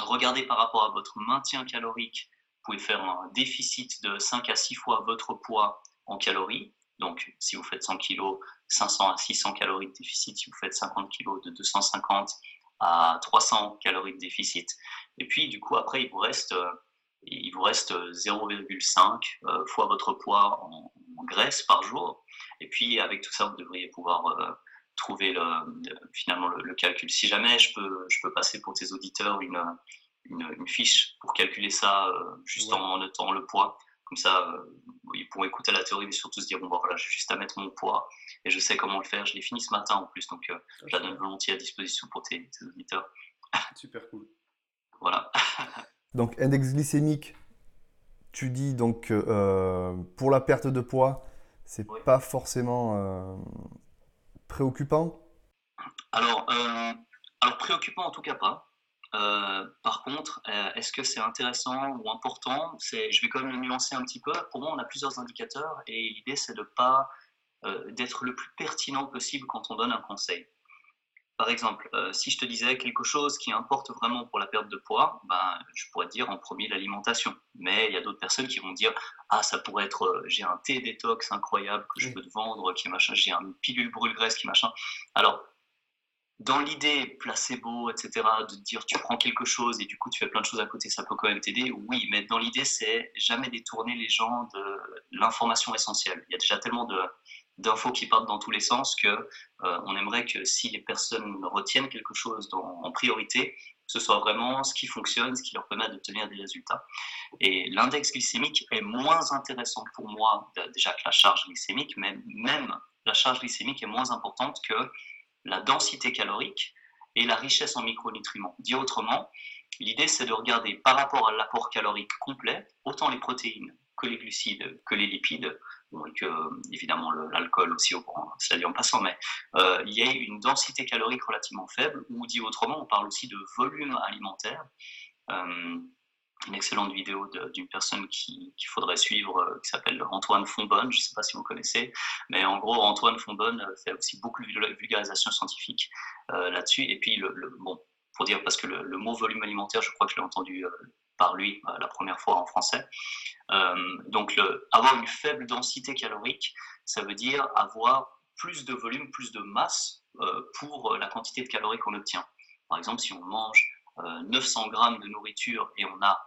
regardez par rapport à votre maintien calorique pouvez faire un déficit de 5 à 6 fois votre poids en calories. Donc, si vous faites 100 kg, 500 à 600 calories de déficit. Si vous faites 50 kg, de 250 à 300 calories de déficit. Et puis, du coup, après, il vous reste, euh, il vous reste 0,5 euh, fois votre poids en, graisse par jour. Et puis, avec tout ça, vous devriez pouvoir euh, trouver le, finalement le, le, calcul. Si jamais je peux, je peux passer pour tes auditeurs une, une, fiche pour calculer ça euh, juste en notant le poids. Comme ça, euh, ils pourront écouter la théorie, mais surtout se dire bon, bah, voilà, j'ai juste à mettre mon poids et je sais comment le faire. Je l'ai fini ce matin en plus, donc euh, je la donne volontiers à disposition pour tes, auditeurs. *laughs* Super cool. Voilà. *laughs* donc, index glycémique, tu dis donc pour la perte de poids, c'est pas forcément préoccupant? Alors, alors, préoccupant en tout cas pas. Euh, par contre, euh, est-ce que c'est intéressant ou important? Je vais quand même le nuancer un petit peu. Pour moi, on a plusieurs indicateurs et l'idée, c'est de pas euh, d'être le plus pertinent possible quand on donne un conseil. Par exemple, si je te disais quelque chose qui importe vraiment pour la perte de poids, ben, je pourrais te dire en premier l'alimentation. Mais il y a d'autres personnes qui vont dire Ah, ça pourrait être j'ai un thé détox incroyable que je peux te vendre, qui machin, j'ai une pilule brûle-graisse qui machin. Alors, dans l'idée placebo, etc., de dire tu prends quelque chose et du coup tu fais plein de choses à côté, ça peut quand même t'aider, oui, mais dans l'idée, c'est jamais détourner les gens de l'information essentielle. Il y a déjà tellement d'infos qui partent dans tous les sens que euh, on aimerait que si les personnes retiennent quelque chose en priorité, ce soit vraiment ce qui fonctionne, ce qui leur permet d'obtenir des résultats. Et l'index glycémique est moins intéressant pour moi déjà que la charge glycémique, mais même la charge glycémique est moins importante que la densité calorique et la richesse en micronutriments. Dit autrement, l'idée c'est de regarder par rapport à l'apport calorique complet, autant les protéines que les glucides, que les lipides, et que évidemment l'alcool aussi, au cela dit en passant, mais euh, il y a une densité calorique relativement faible, ou dit autrement, on parle aussi de volume alimentaire. Euh, une excellente vidéo d'une personne qu'il faudrait suivre euh, qui s'appelle Antoine Fonbonne. Je ne sais pas si vous connaissez, mais en gros, Antoine Fonbonne euh, fait aussi beaucoup de vulgarisation scientifique euh, là-dessus. Et puis, le, bon, pour dire, parce que le, mot volume alimentaire, je crois que je l'ai entendu par lui la première fois en français. donc, avoir une faible densité calorique, ça veut dire avoir plus de volume, plus de masse pour la quantité de calories qu'on obtient. Par exemple, si on mange 900 grammes de nourriture et on a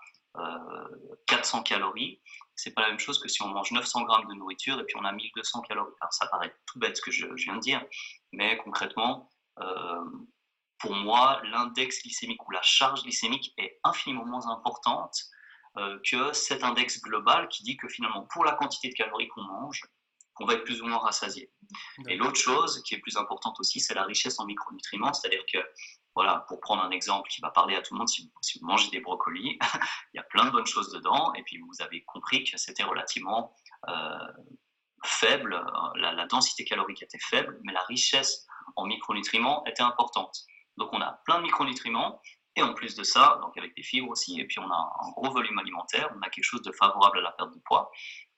400 calories, c'est pas la même chose que si on mange 900 grammes de nourriture et puis on a 1200 calories. Alors ça paraît tout bête ce que je, viens de dire, mais concrètement, euh, pour moi, l'index glycémique ou la charge glycémique est infiniment moins importante euh, que cet index global qui dit que finalement, pour la quantité de calories qu'on mange, on va être plus ou moins rassasié. Et l'autre chose qui est plus importante aussi, c'est la richesse en micronutriments, c'est-à-dire que voilà, pour prendre un exemple qui va parler à tout le monde, si vous, mangez des brocolis, *laughs* il y a plein de bonnes choses dedans, et puis vous avez compris que c'était relativement euh, faible, euh, la, densité calorique était faible, mais la richesse en micronutriments était importante. Donc on a plein de micronutriments, et en plus de ça, donc avec des fibres aussi, et puis on a un gros volume alimentaire, on a quelque chose de favorable à la perte de poids.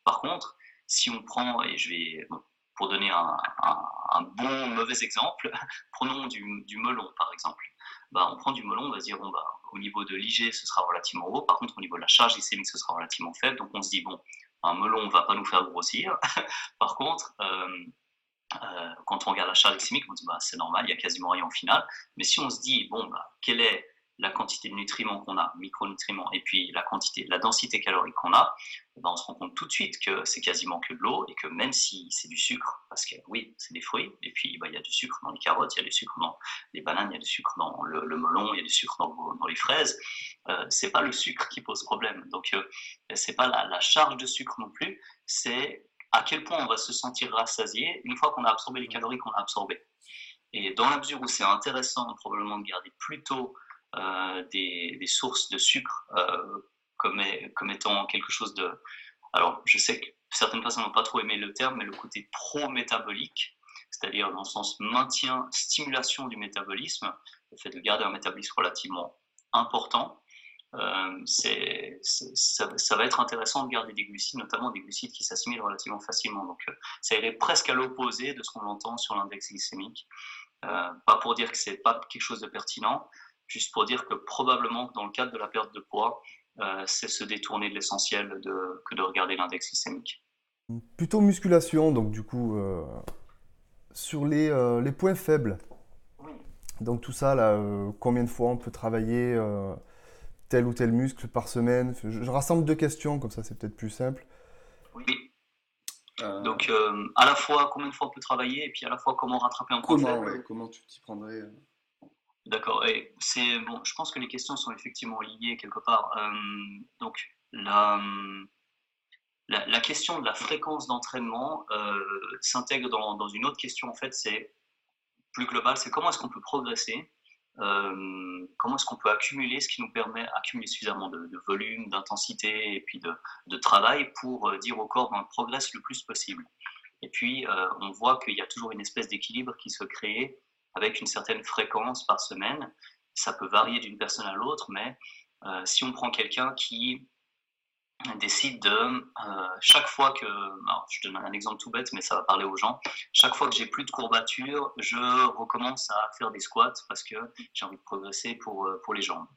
Par contre, si on prend, et je vais, pour donner un, bon mauvais exemple, *laughs* prenons du, melon par exemple. Bah, on prend du melon, on va se dire bon, bah, au niveau de l'IG, ce sera relativement haut, par contre au niveau de la charge glycémique, ce sera relativement faible, donc on se dit bon, un melon ne va pas nous faire grossir. *laughs* par contre, euh, euh, quand on regarde la charge glycémique, on se dit bah, c'est normal, il y a quasiment rien au final. Mais si on se dit bon, bah, quelle est la quantité de nutriments qu'on a, micronutriments, et puis la quantité, la densité calorique qu'on a, eh ben on se rend compte tout de suite que c'est quasiment que de l'eau et que même si c'est du sucre, parce que oui, c'est des fruits, et puis bah, il y a du sucre dans les carottes, il y a du sucre dans les bananes, il y a du sucre dans le, melon, il y a du sucre dans, dans les fraises, euh, c'est pas le sucre qui pose problème. Donc euh, c'est pas la, la charge de sucre non plus, c'est à quel point on va se sentir rassasié une fois qu'on a absorbé les calories qu'on a absorbées. Et dans la mesure où c'est intéressant probablement de garder plutôt des, sources de sucre comme, comme étant quelque chose de... Alors, je sais que certaines personnes n'ont pas trop aimé le terme, mais le côté pro-métabolique, c'est-à-dire dans le sens maintien, stimulation du métabolisme, le fait de garder un métabolisme relativement important, euh, ça, va être intéressant de garder des glucides, notamment des glucides qui s'assimilent relativement facilement. Donc, euh, ça irait presque à l'opposé de ce qu'on entend sur l'index glycémique. Euh, pas pour dire que c'est pas quelque chose de pertinent, juste pour dire que probablement dans le cadre de la perte de poids, c'est se détourner de l'essentiel que de regarder l'index glycémique. Plutôt musculation, donc du coup, sur les, les, points faibles. Donc tout ça, là, combien de fois on peut travailler tel ou tel muscle par semaine? Je, rassemble deux questions, comme ça c'est peut-être plus simple. Oui. Euh, Donc euh, à la fois combien de fois on peut travailler et puis à la fois comment rattraper un point comment, comment tu t'y prendrais euh? D'accord. C'est bon. Je pense que les questions sont effectivement liées quelque part. donc la, la, question de la fréquence d'entraînement s'intègre dans, une autre question en fait. C'est plus global. C'est comment est-ce qu'on peut progresser euh, comment est-ce qu'on peut accumuler ce qui nous permet d'accumuler suffisamment de, volume, d'intensité et puis de, travail pour euh, dire au corps qu'on progresse le plus possible. Et puis, euh, on voit qu'il y a toujours une espèce d'équilibre qui se crée avec une certaine fréquence par semaine. Ça peut varier d'une personne à l'autre, mais si on prend quelqu'un qui décide de, euh, chaque fois que, je donne un exemple tout bête, mais ça va parler aux gens, chaque fois que j'ai plus de courbatures, je recommence à faire des squats parce que j'ai envie de progresser pour, euh, pour les jambes.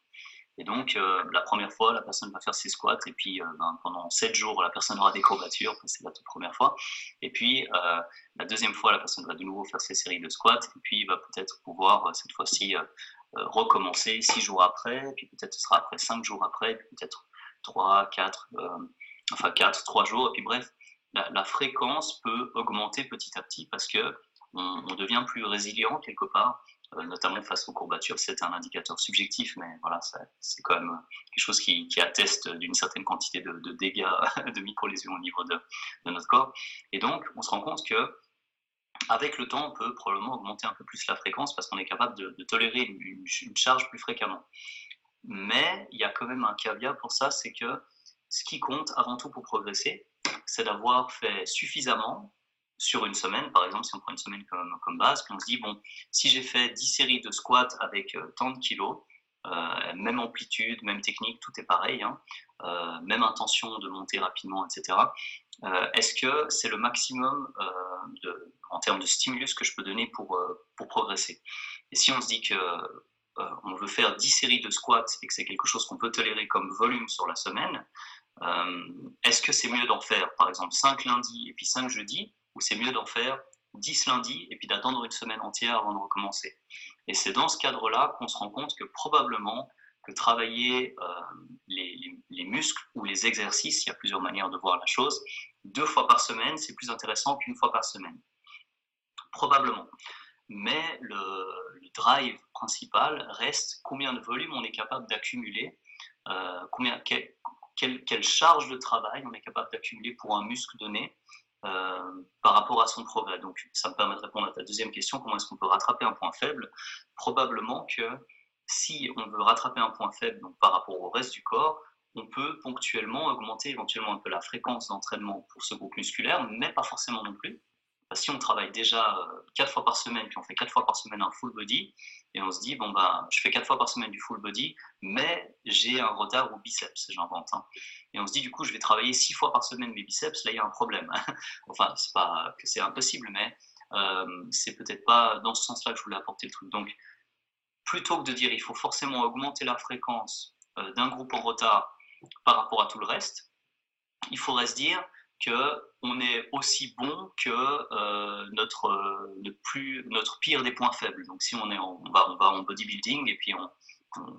Et donc, euh, la première fois, la personne va faire ses squats, et puis ben, pendant 7 jours, la personne aura des courbatures, c'est la toute première fois. Et puis, la deuxième fois, la personne va de nouveau faire ses séries de squats, et puis il va peut-être pouvoir, cette fois-ci, recommencer 6 jours après, puis peut-être ce sera après 5 jours après, puis peut-être 3, 4, euh, enfin 4, 3 jours. Et puis bref, la, fréquence peut augmenter petit à petit parce que on, devient plus résilient quelque part, euh, notamment face aux courbatures. C'est un indicateur subjectif, mais voilà, c'est quand même quelque chose qui, atteste d'une certaine quantité de, dégâts, *laughs* de micro-lésions au niveau de, notre corps. Et donc, on se rend compte que avec le temps, on peut probablement augmenter un peu plus la fréquence parce qu'on est capable de, tolérer une, charge plus fréquemment. Mais il y a quand même un caveat pour ça, c'est que ce qui compte avant tout pour progresser, c'est d'avoir fait suffisamment sur une semaine, par exemple, si on prend une semaine comme, base, puis on se dit, bon, si j'ai fait 10 séries de squats avec euh, tant de kilos, euh, même amplitude, même technique, tout est pareil, hein, euh, même intention de monter rapidement, etc. Est-ce que c'est le maximum en termes de stimulus que je peux donner pour, progresser? Et si on se dit que euh, on veut faire 10 séries de squats et que c'est quelque chose qu'on peut tolérer comme volume sur la semaine, euh, est-ce que c'est mieux d'en faire par exemple 5 lundis et puis 5 jeudis ou c'est mieux d'en faire 10 lundis et puis d'attendre une semaine entière avant de recommencer Et c'est dans ce cadre-là qu'on se rend compte que probablement que travailler euh, les, les, muscles ou les exercices, il y a plusieurs manières de voir la chose, deux fois par semaine, c'est plus intéressant qu'une fois par semaine. Probablement mais le, drive principal reste combien de volume on est capable d'accumuler, euh, quelle, charge de travail on est capable d'accumuler pour un muscle donné euh, par rapport à son progrès. Donc ça me permet de répondre à ta deuxième question, comment est-ce qu'on peut rattraper un point faible? Probablement que si on veut rattraper un point faible donc par rapport au reste du corps, on peut ponctuellement augmenter éventuellement un peu la fréquence d'entraînement pour ce groupe musculaire, mais pas forcément non plus si on travaille déjà euh, quatre fois par semaine, puis on fait quatre fois par semaine un full body, et on se dit, bon, ben, je fais quatre fois par semaine du full body, mais j'ai un retard au biceps, j'invente. Hein. Et on se dit, du coup, je vais travailler six fois par semaine mes biceps, là, il y a un problème. *laughs* enfin, c'est pas que c'est impossible, mais euh, c'est peut-être pas dans ce sens-là que je voulais apporter le truc. Donc, plutôt que de dire, il faut forcément augmenter la fréquence euh, d'un groupe en retard par rapport à tout le reste, il faudrait se dire, qu'on est aussi bon que euh, notre, euh, notre pire des points faibles. Donc si on, est on, va, on va en bodybuilding et puis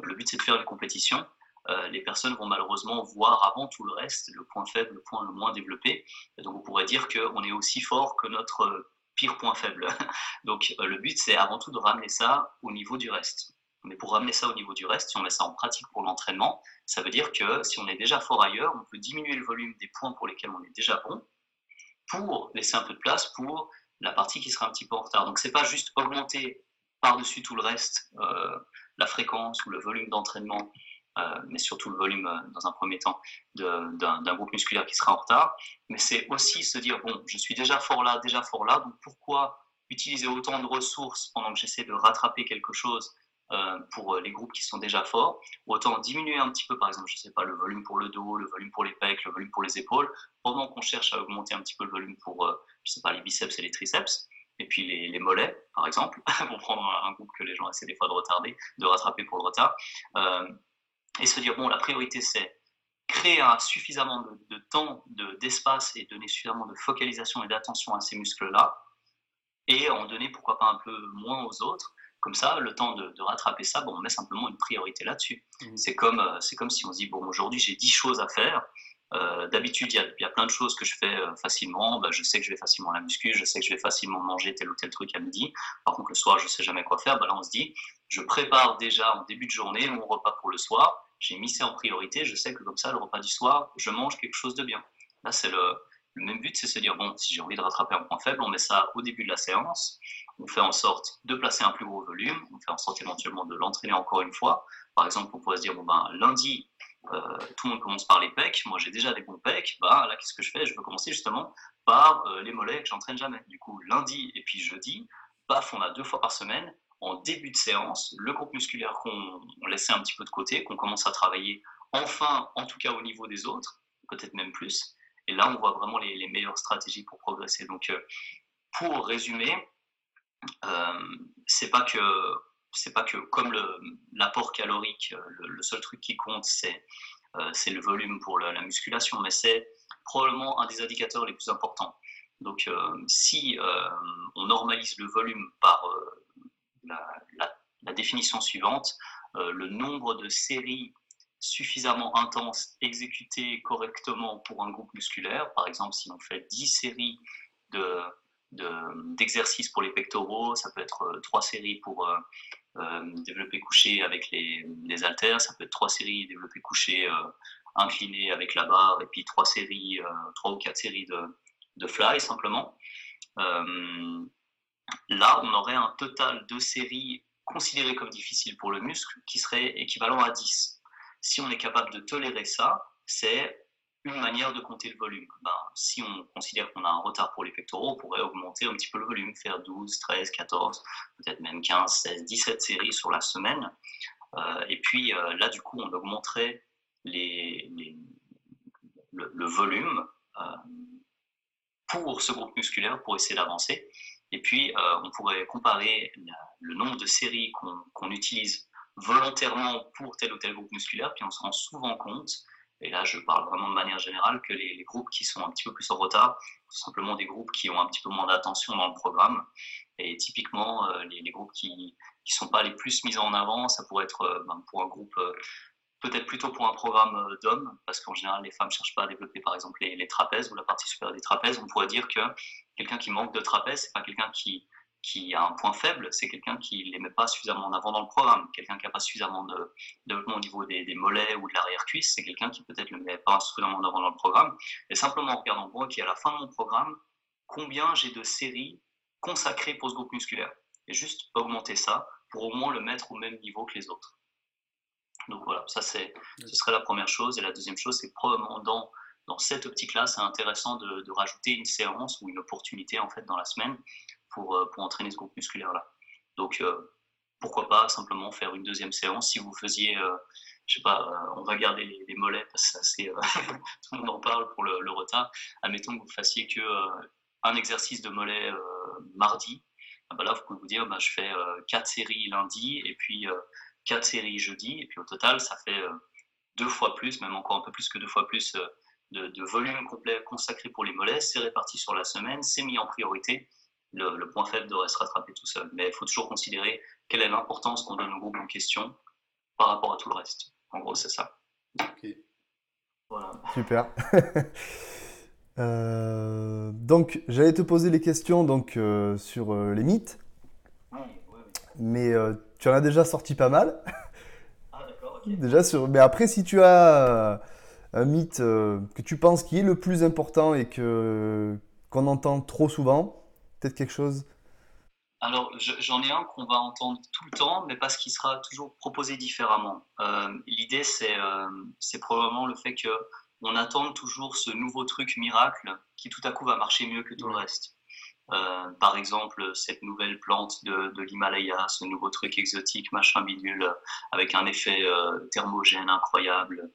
le but c'est de faire une compétition, euh, les personnes vont malheureusement voir avant tout le reste, le point faible, le point le moins développé. donc on pourrait dire qu'on est aussi fort que notre pire point faible. *laughs* donc le but c'est avant tout de ramener ça au niveau du reste. Mais pour ramener ça au niveau du reste, si on met ça en pratique pour l'entraînement, ça veut dire que si on est déjà fort ailleurs, on peut diminuer le volume des points pour lesquels on est déjà bon, pour laisser un peu de place pour la partie qui sera un petit peu en retard. Donc c'est pas juste augmenter par-dessus tout le reste, euh, la fréquence ou le volume d'entraînement, mais surtout le volume dans un premier temps d'un groupe musculaire qui sera en retard. Mais c'est aussi se dire, bon, je suis déjà fort là, déjà fort là, donc pourquoi utiliser autant de ressources pendant que j'essaie de rattraper quelque chose euh, pour les groupes qui sont déjà forts, autant diminuer un petit peu, par exemple, je sais pas, le volume pour le dos, le volume pour les pecs, le volume pour les épaules, pendant qu'on cherche à augmenter un petit peu le volume pour, euh, je sais pas, les biceps et les triceps, et puis les, mollets, par exemple, *laughs* pour prendre un groupe que les gens essaient des fois de retarder, de rattraper pour le retard, euh, et se dire, bon, la priorité c'est créer un, suffisamment de, temps, d'espace et donner suffisamment de focalisation et d'attention à ces muscles-là, et en donner pourquoi pas un peu moins aux autres. Comme ça, le temps de, rattraper ça, bon, on met simplement une priorité là-dessus. Mmh. C'est comme, euh, c'est comme si on se dit, bon, aujourd'hui j'ai 10 choses à faire. Euh, d'habitude, il y, a plein de choses que je fais euh, facilement. Bah, je sais que je vais facilement à la muscu, je sais que je vais facilement manger tel ou tel truc à midi. Par contre, le soir, je ne sais jamais quoi faire. Bah, là, on se dit, je prépare déjà en début de journée mon repas pour le soir. J'ai mis ça en priorité. Je sais que comme ça, le repas du soir, je mange quelque chose de bien. Là, c'est le, le même but, c'est se dire, bon, si j'ai envie de rattraper un point faible, on met ça au début de la séance, on fait en sorte de placer un plus gros volume, on fait en sorte éventuellement de l'entraîner encore une fois. Par exemple, on pourrait se dire, bon, ben, lundi, euh, tout le monde commence par les pecs, moi j'ai déjà des bons pecs, bah, là, qu'est-ce que je fais? Je veux commencer justement par euh, les mollets que j'entraîne jamais. Du coup, lundi et puis jeudi, paf, on a deux fois par semaine, en début de séance, le groupe musculaire qu'on laissait un petit peu de côté, qu'on commence à travailler enfin, en tout cas au niveau des autres, peut-être même plus. Et là, on voit vraiment les, meilleures stratégies pour progresser. Donc, euh, pour résumer, euh, c'est pas que c'est pas que comme l'apport calorique, euh, le, seul truc qui compte, c'est le volume pour la, musculation, mais c'est probablement un des indicateurs les plus importants. Donc, si on normalise le volume par la, la, définition suivante, le nombre de séries suffisamment intense, exécuté correctement pour un groupe musculaire. Par exemple, si on fait 10 séries d'exercices pour les pectoraux, ça peut être 3 euh, séries pour euh, euh, développer couché avec les, haltères, ça peut être 3 séries développer couché incliné avec la barre, et puis 3 séries, 3 ou 4 séries de, de fly simplement. là, on aurait un total de séries considérées comme difficiles pour le muscle qui serait équivalent à 10 si on est capable de tolérer ça, c'est une manière de compter le volume. Ben, si on considère qu'on a un retard pour les pectoraux, on pourrait augmenter un petit peu le volume, faire 12, 13, 14, peut-être même 15, 16, 17 séries sur la semaine. Euh, et puis euh, là, du coup, on augmenterait le, volume euh, pour ce groupe musculaire pour essayer d'avancer. Et puis, on pourrait comparer le nombre de séries qu'on utilise volontairement pour tel ou tel groupe musculaire, puis on se rend souvent compte, et là je parle vraiment de manière générale, que les, groupes qui sont un petit peu plus en retard, sont simplement des groupes qui ont un petit peu moins d'attention dans le programme. Et typiquement, euh, les, groupes qui ne sont pas les plus mis en avant, ça pourrait être euh, ben, pour un groupe, euh, peut-être plutôt pour un programme d'hommes, parce qu'en général, les femmes ne cherchent pas à développer par exemple les, les, trapèzes ou la partie supérieure des trapèzes. On pourrait dire que quelqu'un qui manque de trapèzes, c'est pas quelqu'un qui qui a un point faible, c'est quelqu'un qui ne les met pas suffisamment en avant dans le programme. Quelqu'un qui n'a pas suffisamment de développement au niveau des, mollets ou de l'arrière-cuisse, c'est quelqu'un qui peut-être ne le met pas suffisamment en avant dans le programme. Et simplement en regardant, moi, qui à la fin de mon programme, combien j'ai de séries consacrées pour ce groupe musculaire. Et juste augmenter ça pour au moins le mettre au même niveau que les autres. Donc voilà, ça c'est, ce serait la première chose. Et la deuxième chose, c'est probablement dans, dans cette optique-là, c'est intéressant de, de, rajouter une séance ou une opportunité en fait dans la semaine pour, euh, pour entraîner ce groupe musculaire-là. Donc, euh, pourquoi pas simplement faire une deuxième séance si vous faisiez, euh, je sais pas, on va garder les, mollets parce que tout le monde en parle pour le, retard. Admettons que vous fassiez que un exercice de mollet mardi. Ah bah là, vous pouvez vous dire, bah, je fais quatre séries lundi et puis quatre séries jeudi. Et puis au total, ça fait deux fois plus, même encore un peu plus que deux fois plus de, de volume complet consacré pour les mollets. C'est réparti sur la semaine, c'est mis en priorité le, point faible devrait se rattraper tout seul. Mais il faut toujours considérer quelle est l'importance qu'on donne au groupe en question par rapport à tout le reste. En gros, c'est ça. Super. *laughs* Euh, donc, j'allais te poser les questions donc, euh, sur euh, les mythes. Mais tu en as déjà sorti pas mal. *laughs* Ah, d'accord, Déjà sur... Mais après, si tu as un mythe que tu penses qui est le plus important et que qu'on entend trop souvent, peut-être quelque chose? Alors, j'en ai un qu'on va entendre tout le temps, mais parce qu'il sera toujours proposé différemment. Euh, l'idée, euh, c'est probablement le fait qu'on attend toujours ce nouveau truc miracle qui tout à coup va marcher mieux que tout le reste. Euh, par exemple, cette nouvelle plante de, de l'Himalaya, ce nouveau truc exotique, machin bidule, avec un effet thermogène incroyable,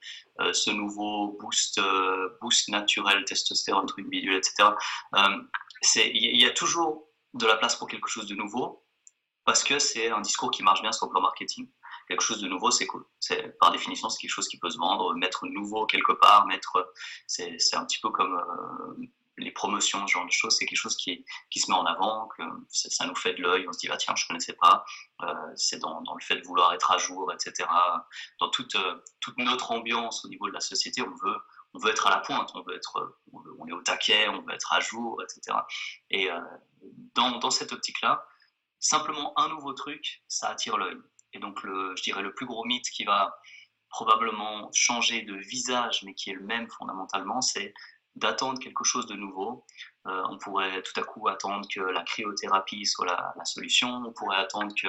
ce nouveau boost, boost naturel, testostérone, truc bidule, etc. Il y, a toujours de la place pour quelque chose de nouveau parce que c'est un discours qui marche bien sur le plan marketing. Quelque chose de nouveau, c'est cool. C'est par définition, c'est quelque chose qui peut se vendre. Mettre nouveau quelque part, mettre, c'est un petit peu comme euh, les promotions, ce genre de choses. C'est quelque chose qui, qui se met en avant, que ça nous fait de l'œil. On se dit, ah, tiens, je connaissais pas. Euh, c'est dans, dans, le fait de vouloir être à jour, etc. Dans toute, euh, toute notre ambiance au niveau de la société, on veut on veut être à la pointe, on veut être, on est au taquet, on veut être à jour, etc. Et euh, dans, dans, cette optique-là, simplement un nouveau truc, ça attire l'œil. Et donc, le, je dirais le plus gros mythe qui va probablement changer de visage, mais qui est le même fondamentalement, c'est d'attendre quelque chose de nouveau. Euh, on pourrait tout à coup attendre que la cryothérapie soit la, solution. On pourrait attendre que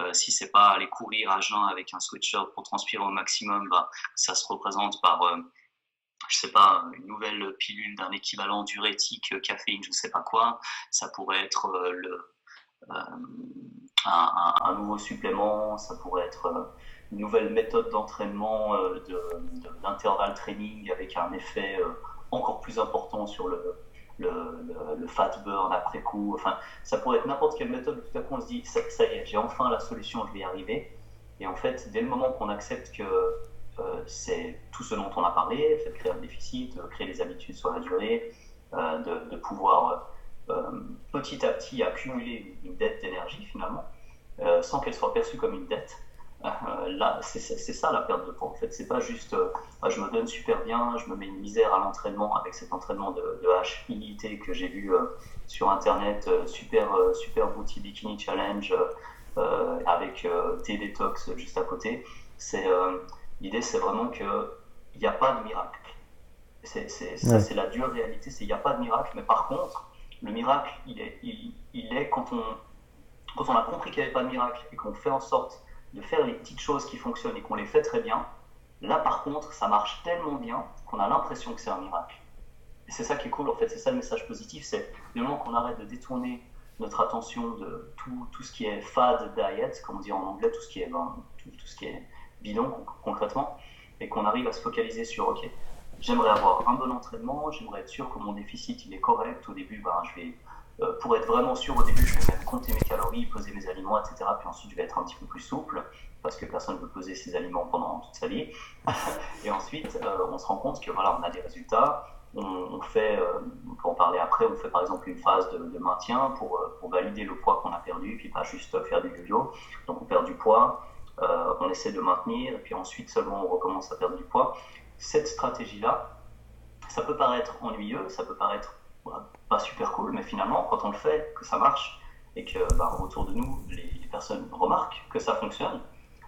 euh, si c'est pas aller courir à jeun avec un sweatshirt pour transpirer au maximum, bah, ça se représente par je sais pas, une nouvelle pilule d'un équivalent diurétique, euh, caféine, je sais pas quoi. Ça pourrait être euh, euh, un, nouveau supplément, ça pourrait être une nouvelle méthode d'entraînement d'intervalle training avec un effet encore plus important sur le, le, fat burn après coup. Enfin, ça pourrait être n'importe quelle méthode. Tout à coup, on se dit, ça, ça y est, j'ai enfin la solution, je vais y arriver. Et en fait, dès le moment qu'on accepte que c'est tout ce dont on a parlé, créer un déficit, de créer des habitudes sur la durée, euh, de, pouvoir euh, petit à petit accumuler une dette d'énergie finalement, sans qu'elle soit perçue comme une dette. *laughs* là, c'est ça la perte de poids en fait. C'est pas juste ah, je me donne super bien, je me mets une misère à l'entraînement avec cet entraînement de, de HIIT que j'ai vu sur internet, super, super booty bikini challenge avec T-Detox juste à côté. C'est L'idée, c'est vraiment qu'il n'y a pas de miracle. C'est, c'est, la dure réalité, c'est qu'il n'y a pas de miracle. Mais par contre, le miracle, il est, il, est quand, on, quand on a compris qu'il n'y avait pas de miracle et qu'on fait en sorte de faire les petites choses qui fonctionnent et qu'on les fait très bien. Là, par contre, ça marche tellement bien qu'on a l'impression que c'est un miracle. Et c'est ça qui est cool, en fait. C'est ça le message positif. C'est le moment qu'on arrête de détourner notre attention de tout, tout, ce qui est fad diet, comme on dit en anglais, tout ce qui est, ben, tout, tout ce qui est bidon concrètement, et qu'on arrive à se focaliser sur, ok, j'aimerais avoir un bon entraînement, j'aimerais être sûr que mon déficit il est correct. Au début, ben, je vais, euh, pour être vraiment sûr, au début, je vais même compter mes calories, peser mes aliments, etc. Puis ensuite, je vais être un petit peu plus souple, parce que personne ne veut peser ses aliments pendant toute sa vie. *laughs* et ensuite, euh, on se rend compte que voilà, on a des résultats. On, fait, euh, on peut en parler après, on fait par exemple une phase de, maintien pour, pour, valider le poids qu'on a perdu, puis pas juste faire du yo-yo. Donc on perd du poids, euh, on essaie de maintenir, et puis ensuite seulement on recommence à perdre du poids. Cette stratégie-là, ça peut paraître ennuyeux, ça peut paraître pas super cool, mais finalement, quand on le fait, que ça marche, et que bah, autour de nous, les, personnes remarquent que ça fonctionne,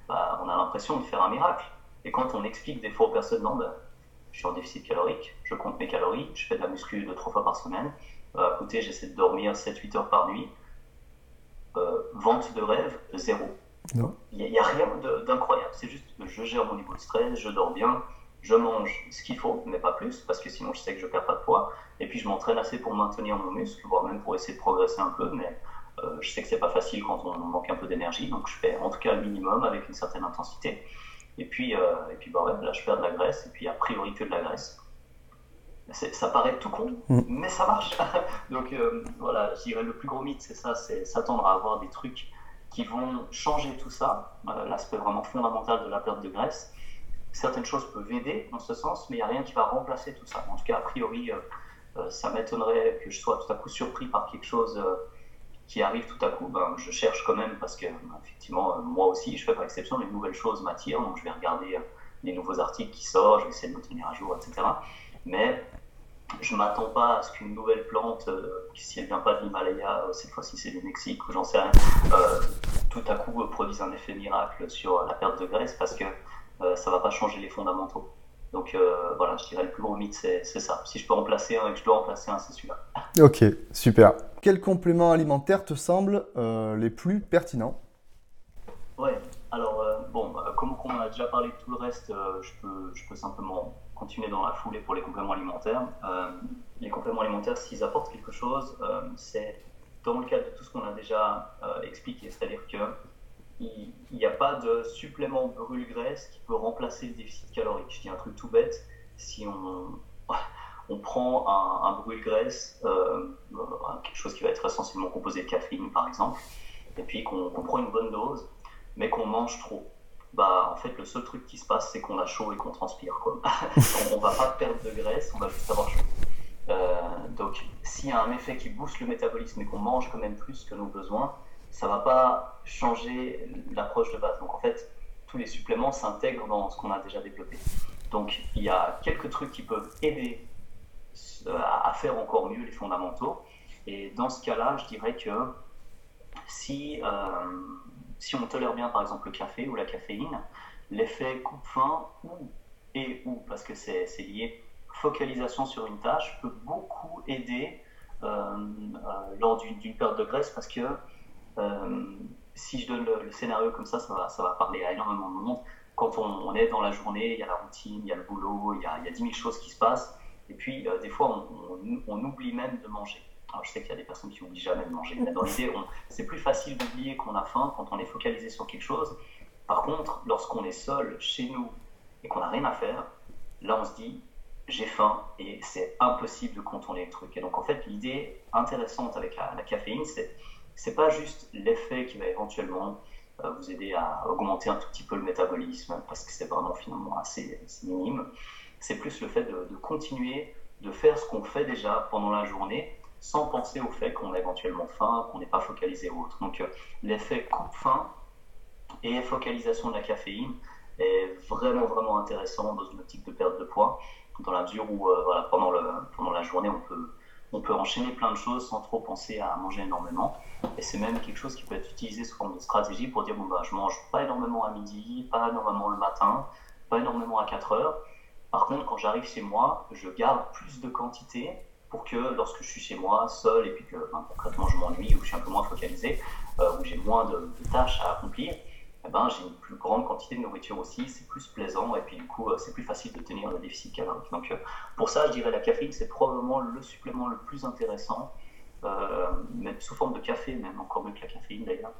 bah, on a l'impression de faire un miracle. Et quand on explique des fois aux personnes, bah, je suis en déficit calorique, je compte mes calories, je fais de la muscu deux, trois fois par semaine, à côté, j'essaie de dormir 7-8 heures par nuit, euh, vente de rêve, zéro. Il n'y a, rien d'incroyable. C'est juste que je gère mon niveau de stress, je dors bien, je mange ce qu'il faut, mais pas plus, parce que sinon je sais que je perds pas de poids. Et puis je m'entraîne assez pour maintenir mon muscle, voire même pour essayer de progresser un peu, mais euh, je sais que c'est pas facile quand on manque un peu d'énergie, donc je fais en tout cas le minimum avec une certaine intensité. Et puis, euh, et puis bah là je perds de la graisse, et puis a priori que de la graisse. Ça paraît tout con, mm. mais ça marche. *laughs* donc euh, voilà, je dirais le plus gros mythe, c'est ça, c'est s'attendre à avoir des trucs qui vont changer tout ça, euh, l'aspect vraiment fondamental de la perte de graisse. Certaines choses peuvent aider dans ce sens, mais il n'y a rien qui va remplacer tout ça. En tout cas, a priori, euh, euh, ça m'étonnerait que je sois tout à coup surpris par quelque chose qui arrive tout à coup. Ben, je cherche quand même parce que, ben, effectivement, moi aussi, je fais pas exception, les nouvelles choses m'attirent, donc je vais regarder les nouveaux articles qui sortent, je vais essayer de me tenir à jour, etc. Mais je m'attends pas à ce qu'une nouvelle plante, euh, si elle vient pas de l'Himalaya, euh, cette fois-ci c'est du Mexique ou j'en sais rien, euh, tout à coup produise un effet miracle sur la perte de graisse parce que ça va pas changer les fondamentaux. Donc voilà, je dirais le plus gros mythe c'est ça. Si je peux remplacer un et que je dois remplacer un, c'est celui-là. *laughs* Ok, super. quels compléments alimentaires te semblent les plus pertinents? Ouais, alors bon, comme on a déjà parlé de tout le reste, je, peux, je peux simplement continuer dans la foulée pour les compléments alimentaires. les compléments alimentaires, s'ils apportent quelque chose, c'est dans le cadre de tout ce qu'on a déjà expliqué, c'est-à-dire que il n'y a pas de supplément brûle-graisse qui peut remplacer le déficit calorique. Je dis un truc tout bête, si on, *laughs* on prend un, brûle-graisse, euh, quelque chose qui va être essentiellement composé de caféine par exemple, et puis qu'on prend une bonne dose, mais qu'on mange trop, bah en fait le seul truc qui se passe c'est qu'on a chaud et qu'on transpire. Quoi. *laughs* on, ne va pas perdre de graisse, on va juste avoir chaud. Euh, donc s'il y a un effet qui booste le métabolisme et qu'on mange quand même plus que nos besoins, ça va pas changer l'approche de base. Donc en fait, tous les suppléments s'intègrent dans ce qu'on a déjà développé. Donc il y a quelques trucs qui peuvent aider euh, à faire encore mieux les fondamentaux. Et dans ce cas-là, je dirais que si, euh, si on tolère bien par exemple le café ou la caféine, l'effet coupe-faim ou et ou, parce que c'est lié, focalisation sur une tâche peut beaucoup aider euh, lors d'une perte de graisse parce que euh, si je donne le, scénario comme ça, ça va, ça va parler à énormément de monde. Quand on, est dans la journée, il y a la routine, il y a le boulot, il y a, il y a 10 000 choses qui se passent. Et puis, euh, des fois, on, oublie même de manger. Alors, je sais qu'il y a des personnes qui n'oublient jamais de manger, mais dans l'idée, c'est plus facile d'oublier qu'on a faim quand on est focalisé sur quelque chose. Par contre, lorsqu'on est seul chez nous et qu'on n'a rien à faire, là, on se dit, j'ai faim et c'est impossible de contourner le truc. Et donc, en fait, l'idée intéressante avec la caféine, c'est c'est pas juste l'effet qui va éventuellement euh, vous aider à augmenter un tout petit peu le métabolisme, parce que c'est vraiment finalement assez, minime. C'est plus le fait de, continuer de faire ce qu'on fait déjà pendant la journée, sans penser au fait qu'on a éventuellement faim, qu'on n'est pas focalisé ou autre. Donc euh, l'effet coupe-faim et focalisation de la caféine est vraiment vraiment intéressant dans une optique de perte de poids, dans la mesure où euh, voilà, pendant, le, pendant la journée on peut on peut enchaîner plein de choses sans trop penser à manger énormément. Et c'est même quelque chose qui peut être utilisé sous forme de stratégie pour dire bon, bah, je mange pas énormément à midi, pas énormément le matin, pas énormément à 4 heures. Par contre, quand j'arrive chez moi, je garde plus de quantité pour que lorsque je suis chez moi, seul, et puis que ben, concrètement je m'ennuie ou je suis un peu moins focalisé, euh, ou j'ai moins de, tâches à accomplir, eh ben, j'ai une plus grande quantité de nourriture aussi, c'est plus plaisant et puis du coup euh, c'est plus facile de tenir le déficit calorique. Donc euh, pour ça je dirais la caféine c'est probablement le supplément le plus intéressant, euh, même sous forme de café, même encore mieux que la caféine d'ailleurs,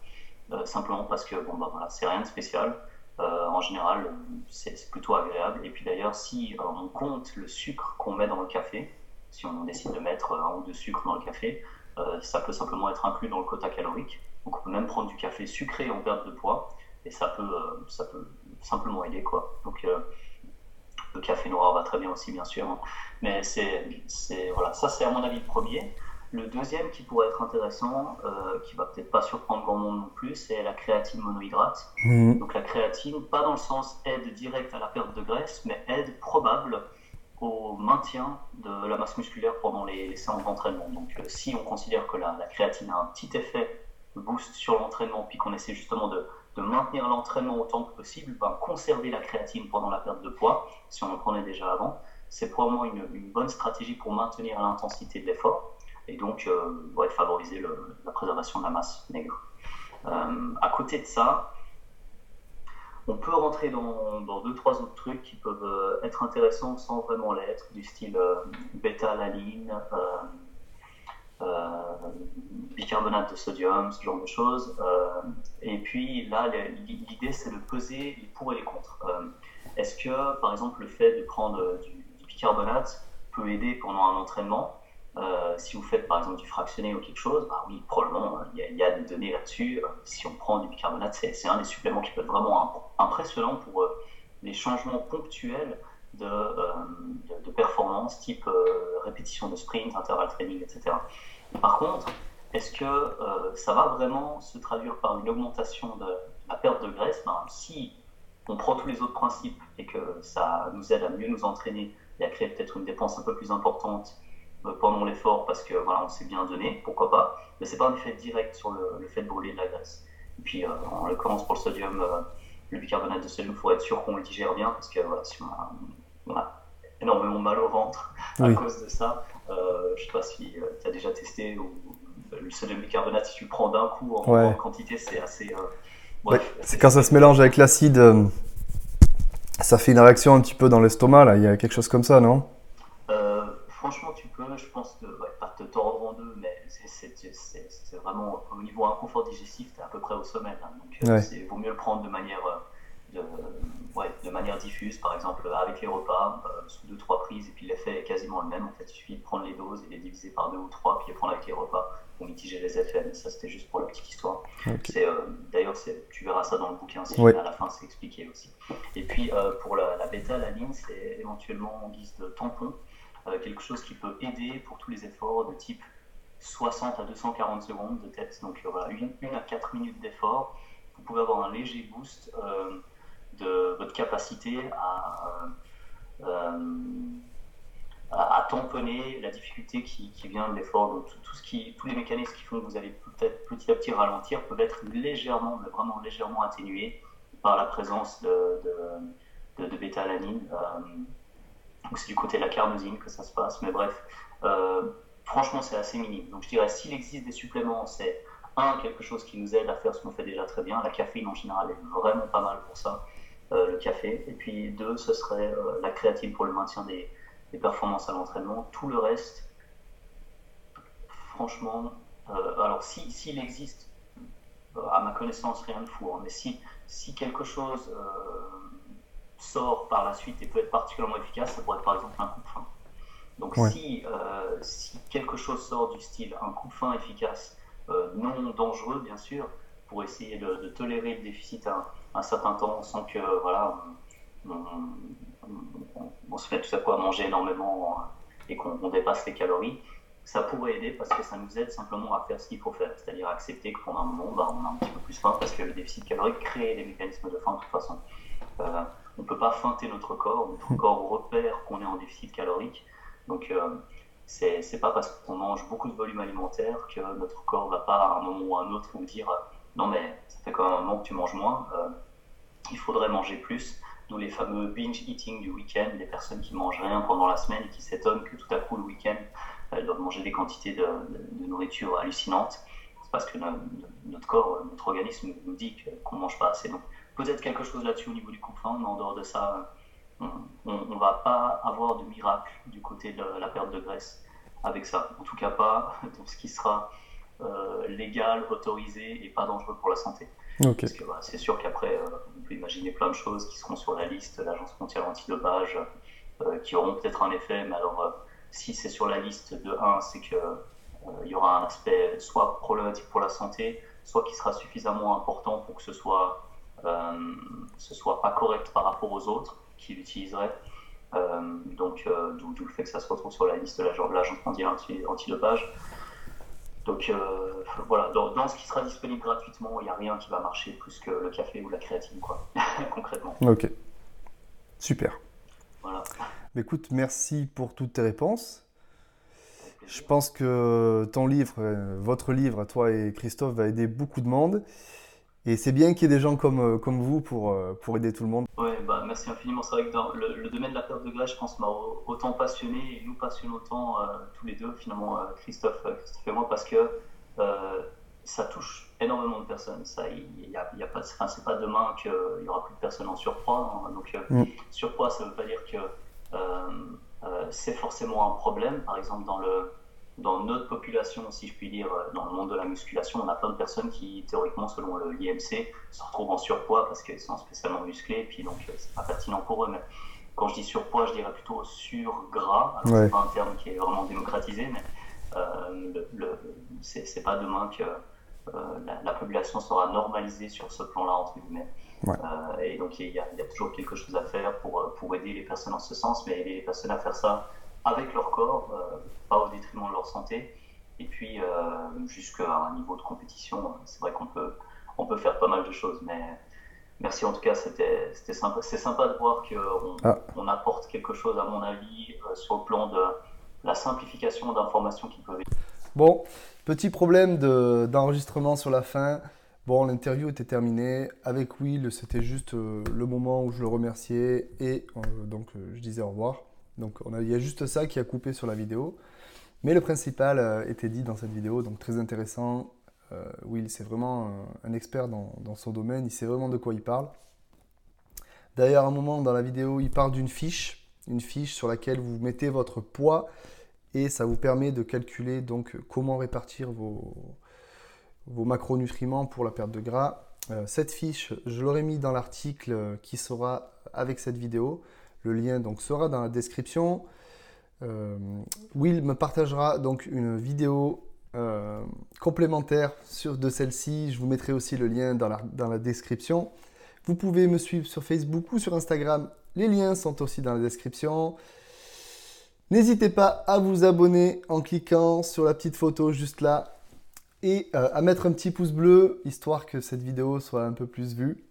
simplement parce que bon bah voilà c'est rien de spécial. en général, c'est plutôt agréable. Et puis d'ailleurs, si on compte le sucre qu'on met dans le café, si on décide de mettre un ou deux sucres dans le café, ça peut simplement être inclus dans le quota calorique. Donc on peut même prendre du café sucré en perte de poids et ça peut, euh, ça peut simplement aider quoi. Donc euh, le café noir va très bien aussi bien sûr, hein. mais c'est, voilà, ça c'est à mon avis le premier. Le deuxième qui pourrait être intéressant, euh, qui va peut-être pas surprendre grand monde non plus, c'est la créatine monohydrate. Mmh. Donc la créatine, pas dans le sens aide directe à la perte de graisse, mais aide probable au maintien de la masse musculaire pendant les, séances d'entraînement. Donc si on considère que la, créatine a un petit effet boost sur l'entraînement, puis qu'on essaie justement de, maintenir l'entraînement autant que possible, ben, conserver la créatine pendant la perte de poids, si on en prenait déjà avant, c'est probablement une, une, bonne stratégie pour maintenir l'intensité de l'effort et donc euh, favoriser la préservation de la masse maigre. Euh, à côté de ça, on peut rentrer dans, deux, trois autres trucs qui peuvent euh, être intéressants sans vraiment l'être, du style bêta-alanine, euh, bicarbonate de sodium, ce genre de choses. Euh, et puis là, l'idée, c'est de peser les pour et les contre. Euh, est-ce que, par exemple, le fait de prendre du, bicarbonate peut aider pendant un entraînement? Si vous faites par exemple du fractionné ou quelque chose, bah oui, probablement, il y, a des données là-dessus. si on prend du bicarbonate, c'est un des suppléments qui peut être vraiment impressionnant pour les changements ponctuels de, performance, type répétition de sprint, intervalle training, etc. Par contre, est-ce que euh, ça va vraiment se traduire par une augmentation de la perte de graisse? Ben, Si on prend tous les autres principes et que ça nous aide à mieux nous entraîner et à créer peut-être une dépense un peu plus importante euh, pendant l'effort parce que voilà, on s'est bien donné, pourquoi pas, mais c'est pas un effet direct sur le, fait de brûler de la graisse. Et puis, euh, en l'occurrence pour le sodium, le bicarbonate de sodium, il faut être sûr qu'on le digère bien parce que voilà, si on a, énormément mal au ventre à cause de ça, euh, je sais pas si euh, tu as déjà testé ou euh, le sodium bicarbonate, si tu le prends d'un coup en, quantité, c'est assez. bref, c'est quand ça se mélange avec l'acide, ça fait une réaction un petit peu dans l'estomac, là. Il y a quelque chose comme ça, non? Franchement, je pense que, pas te tordre en deux, mais c'est vraiment au niveau inconfort digestif, tu es à peu près au sommet. Hein. donc, il vaut mieux le prendre de manière de, ouais, de manière diffuse, par exemple avec les repas, euh, sous deux trois prises, et puis l'effet est quasiment le même. En fait, il suffit de prendre les doses et les diviser par deux ou trois, puis les prendre avec les repas pour mitiger les effets. Mais ça, c'était juste pour la petite histoire. Euh, d'ailleurs, tu verras ça dans le bouquin, si à la fin, c'est expliqué aussi. Et puis, euh, pour la, la bêta-alanine, c'est éventuellement en guise de tampon, quelque chose qui peut aider pour tous les efforts de type 60 à 240 secondes de tête. Donc, voilà, une, une à 4 minutes d'effort vous pouvez avoir un léger boost de votre capacité à, euh, à, tamponner la difficulté qui, vient de l'effort. Tout, ce qui, tous les mécanismes qui font que vous allez peut-être petit à petit ralentir peuvent être légèrement, mais vraiment légèrement atténués par la présence de, de, bêta-alanine. Euh, c'est du côté de la carnosine que ça se passe, mais bref, euh, franchement c'est assez minime. Donc je dirais s'il existe des suppléments, c'est un, quelque chose qui nous aide à faire ce qu'on fait déjà très bien. La caféine en général est vraiment pas mal pour ça. Euh, le café. Et puis deux, ce serait euh, la créatine pour le maintien des, performances à l'entraînement. Tout le reste, franchement, alors s'il si, existe, à ma connaissance, rien de fou, hein, mais si, si quelque chose sort par la suite et peut être particulièrement efficace, ça pourrait être par exemple un coup de fin. Donc si, si quelque chose sort du style un coup de fin efficace, non dangereux bien sûr, pour essayer de, tolérer le déficit un, un, certain temps sans que voilà, on, se fait tout à coup à manger énormément et qu'on dépasse les calories, ça pourrait aider parce que ça nous aide simplement à faire ce qu'il faut faire, c'est-à-dire accepter que pendant un moment, bah, on a un petit peu plus faim parce que le déficit calorique crée des mécanismes de faim de toute façon. Euh, on ne peut pas feinter notre corps, notre corps repère qu'on est en déficit calorique. Donc, euh, c'est pas parce qu'on mange beaucoup de volume alimentaire que notre corps va pas à un moment ou à un autre nous dire non mais ça fait quand même un moment que tu manges moins, euh, il faudrait manger plus. Nous, les fameux binge eating du week-end, les personnes qui mangent rien pendant la semaine et qui s'étonnent que tout à coup le week-end, elles doivent manger des quantités de, nourriture hallucinantes. C'est parce que notre corps, notre organisme nous dit qu'on ne mange pas assez. Donc peut-être quelque chose là-dessus au niveau du coup mais en dehors de ça, on ne va pas avoir de miracle du côté de la perte de graisse avec ça. En tout cas pas *laughs* dans ce qui sera euh, légal, autorisé et pas dangereux pour la santé. Parce que bah, c'est sûr qu'après, euh, on peut imaginer plein de choses qui seront sur la liste, l'Agence mondiale antidopage, euh, qui auront peut-être un effet, mais alors si c'est sur la liste de 1, c'est qu'il il y aura un aspect soit problématique pour la santé, soit qui sera suffisamment important pour que ce soit, ce soit pas correct par rapport aux autres qui l'utiliseraient. donc, d'où le fait que ça se retrouve sur la liste de l'Agence mondiale antidopage. Donc euh, voilà, dans, ce qui sera disponible gratuitement, il n'y a rien qui va marcher plus que le café ou la créatine, quoi, *laughs* concrètement. Ok, super. Voilà. Écoute, merci pour toutes tes réponses. Je pense que ton livre, euh, votre livre, toi et Christophe, va aider beaucoup de monde. Et c'est bien qu'il y ait des gens comme, euh, comme vous pour, euh, pour aider tout le monde. Ouais, bah, merci infiniment. C'est vrai que dans le, domaine de la perte de graisse, je pense, m'a autant passionné et nous passionne autant euh, tous les deux, finalement, Christophe, Christophe et moi, parce que ça touche énormément de personnes. Ça, il y a, y a pas, enfin, c'est pas demain qu'il y aura plus de personnes en surpoids. Hein. donc, mm. surpoids, ça veut pas dire que c'est forcément un problème. Par exemple, dans le dans notre population, si je puis dire, euh, dans le monde de la musculation, on a plein de personnes qui, théoriquement, selon l'IMC, se retrouvent en surpoids parce qu'elles sont spécialement musclées, et puis donc euh, c'est pas pertinent pour eux. Mais quand je dis surpoids, je dirais plutôt surgras. Alors, c'est pas un terme qui est vraiment démocratisé, mais euh, c'est pas demain que la, population sera normalisée sur ce plan-là, entre guillemets. et donc, il y, a, il y, a toujours quelque chose à faire pour, pour aider les personnes en ce sens, mais aider les personnes à faire ça avec leur corps, euh, pas au détriment de leur santé. Et puis, euh, jusqu'à un niveau de compétition, c'est vrai qu'on peut, on peut faire pas mal de choses. Mais merci en tout cas, c'était sympa. C'est sympa de voir qu'on ah. on apporte quelque chose, à mon avis, euh, sur le plan de la simplification d'informations qui peuvent être. Bon, petit problème d'enregistrement sur la fin. Bon, l'interview était terminée. Avec Will, c'était juste le moment où je le remerciais et donc je disais au revoir. Donc il y a juste ça qui a coupé sur la vidéo. Mais le principal euh, était dit dans cette vidéo, donc très intéressant. Will, c'est vraiment un expert dans, son domaine, il sait vraiment de quoi il parle. D'ailleurs, à un moment dans la vidéo, il parle d'une fiche, une fiche sur laquelle vous mettez votre poids et ça vous permet de calculer donc comment répartir vos, macronutriments pour la perte de gras. Euh, cette fiche, je l'aurai mis dans l'article qui sera avec cette vidéo. Le lien donc sera dans la description. Euh, Will me partagera donc une vidéo euh, complémentaire sur, de celle-ci. Je vous mettrai aussi le lien dans la, description. Vous pouvez me suivre sur Facebook ou sur Instagram. Les liens sont aussi dans la description. N'hésitez pas à vous abonner en cliquant sur la petite photo juste là et euh, à mettre un petit pouce bleu histoire que cette vidéo soit un peu plus vue.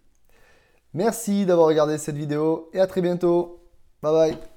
Merci d'avoir regardé cette vidéo et à très bientôt. Bye bye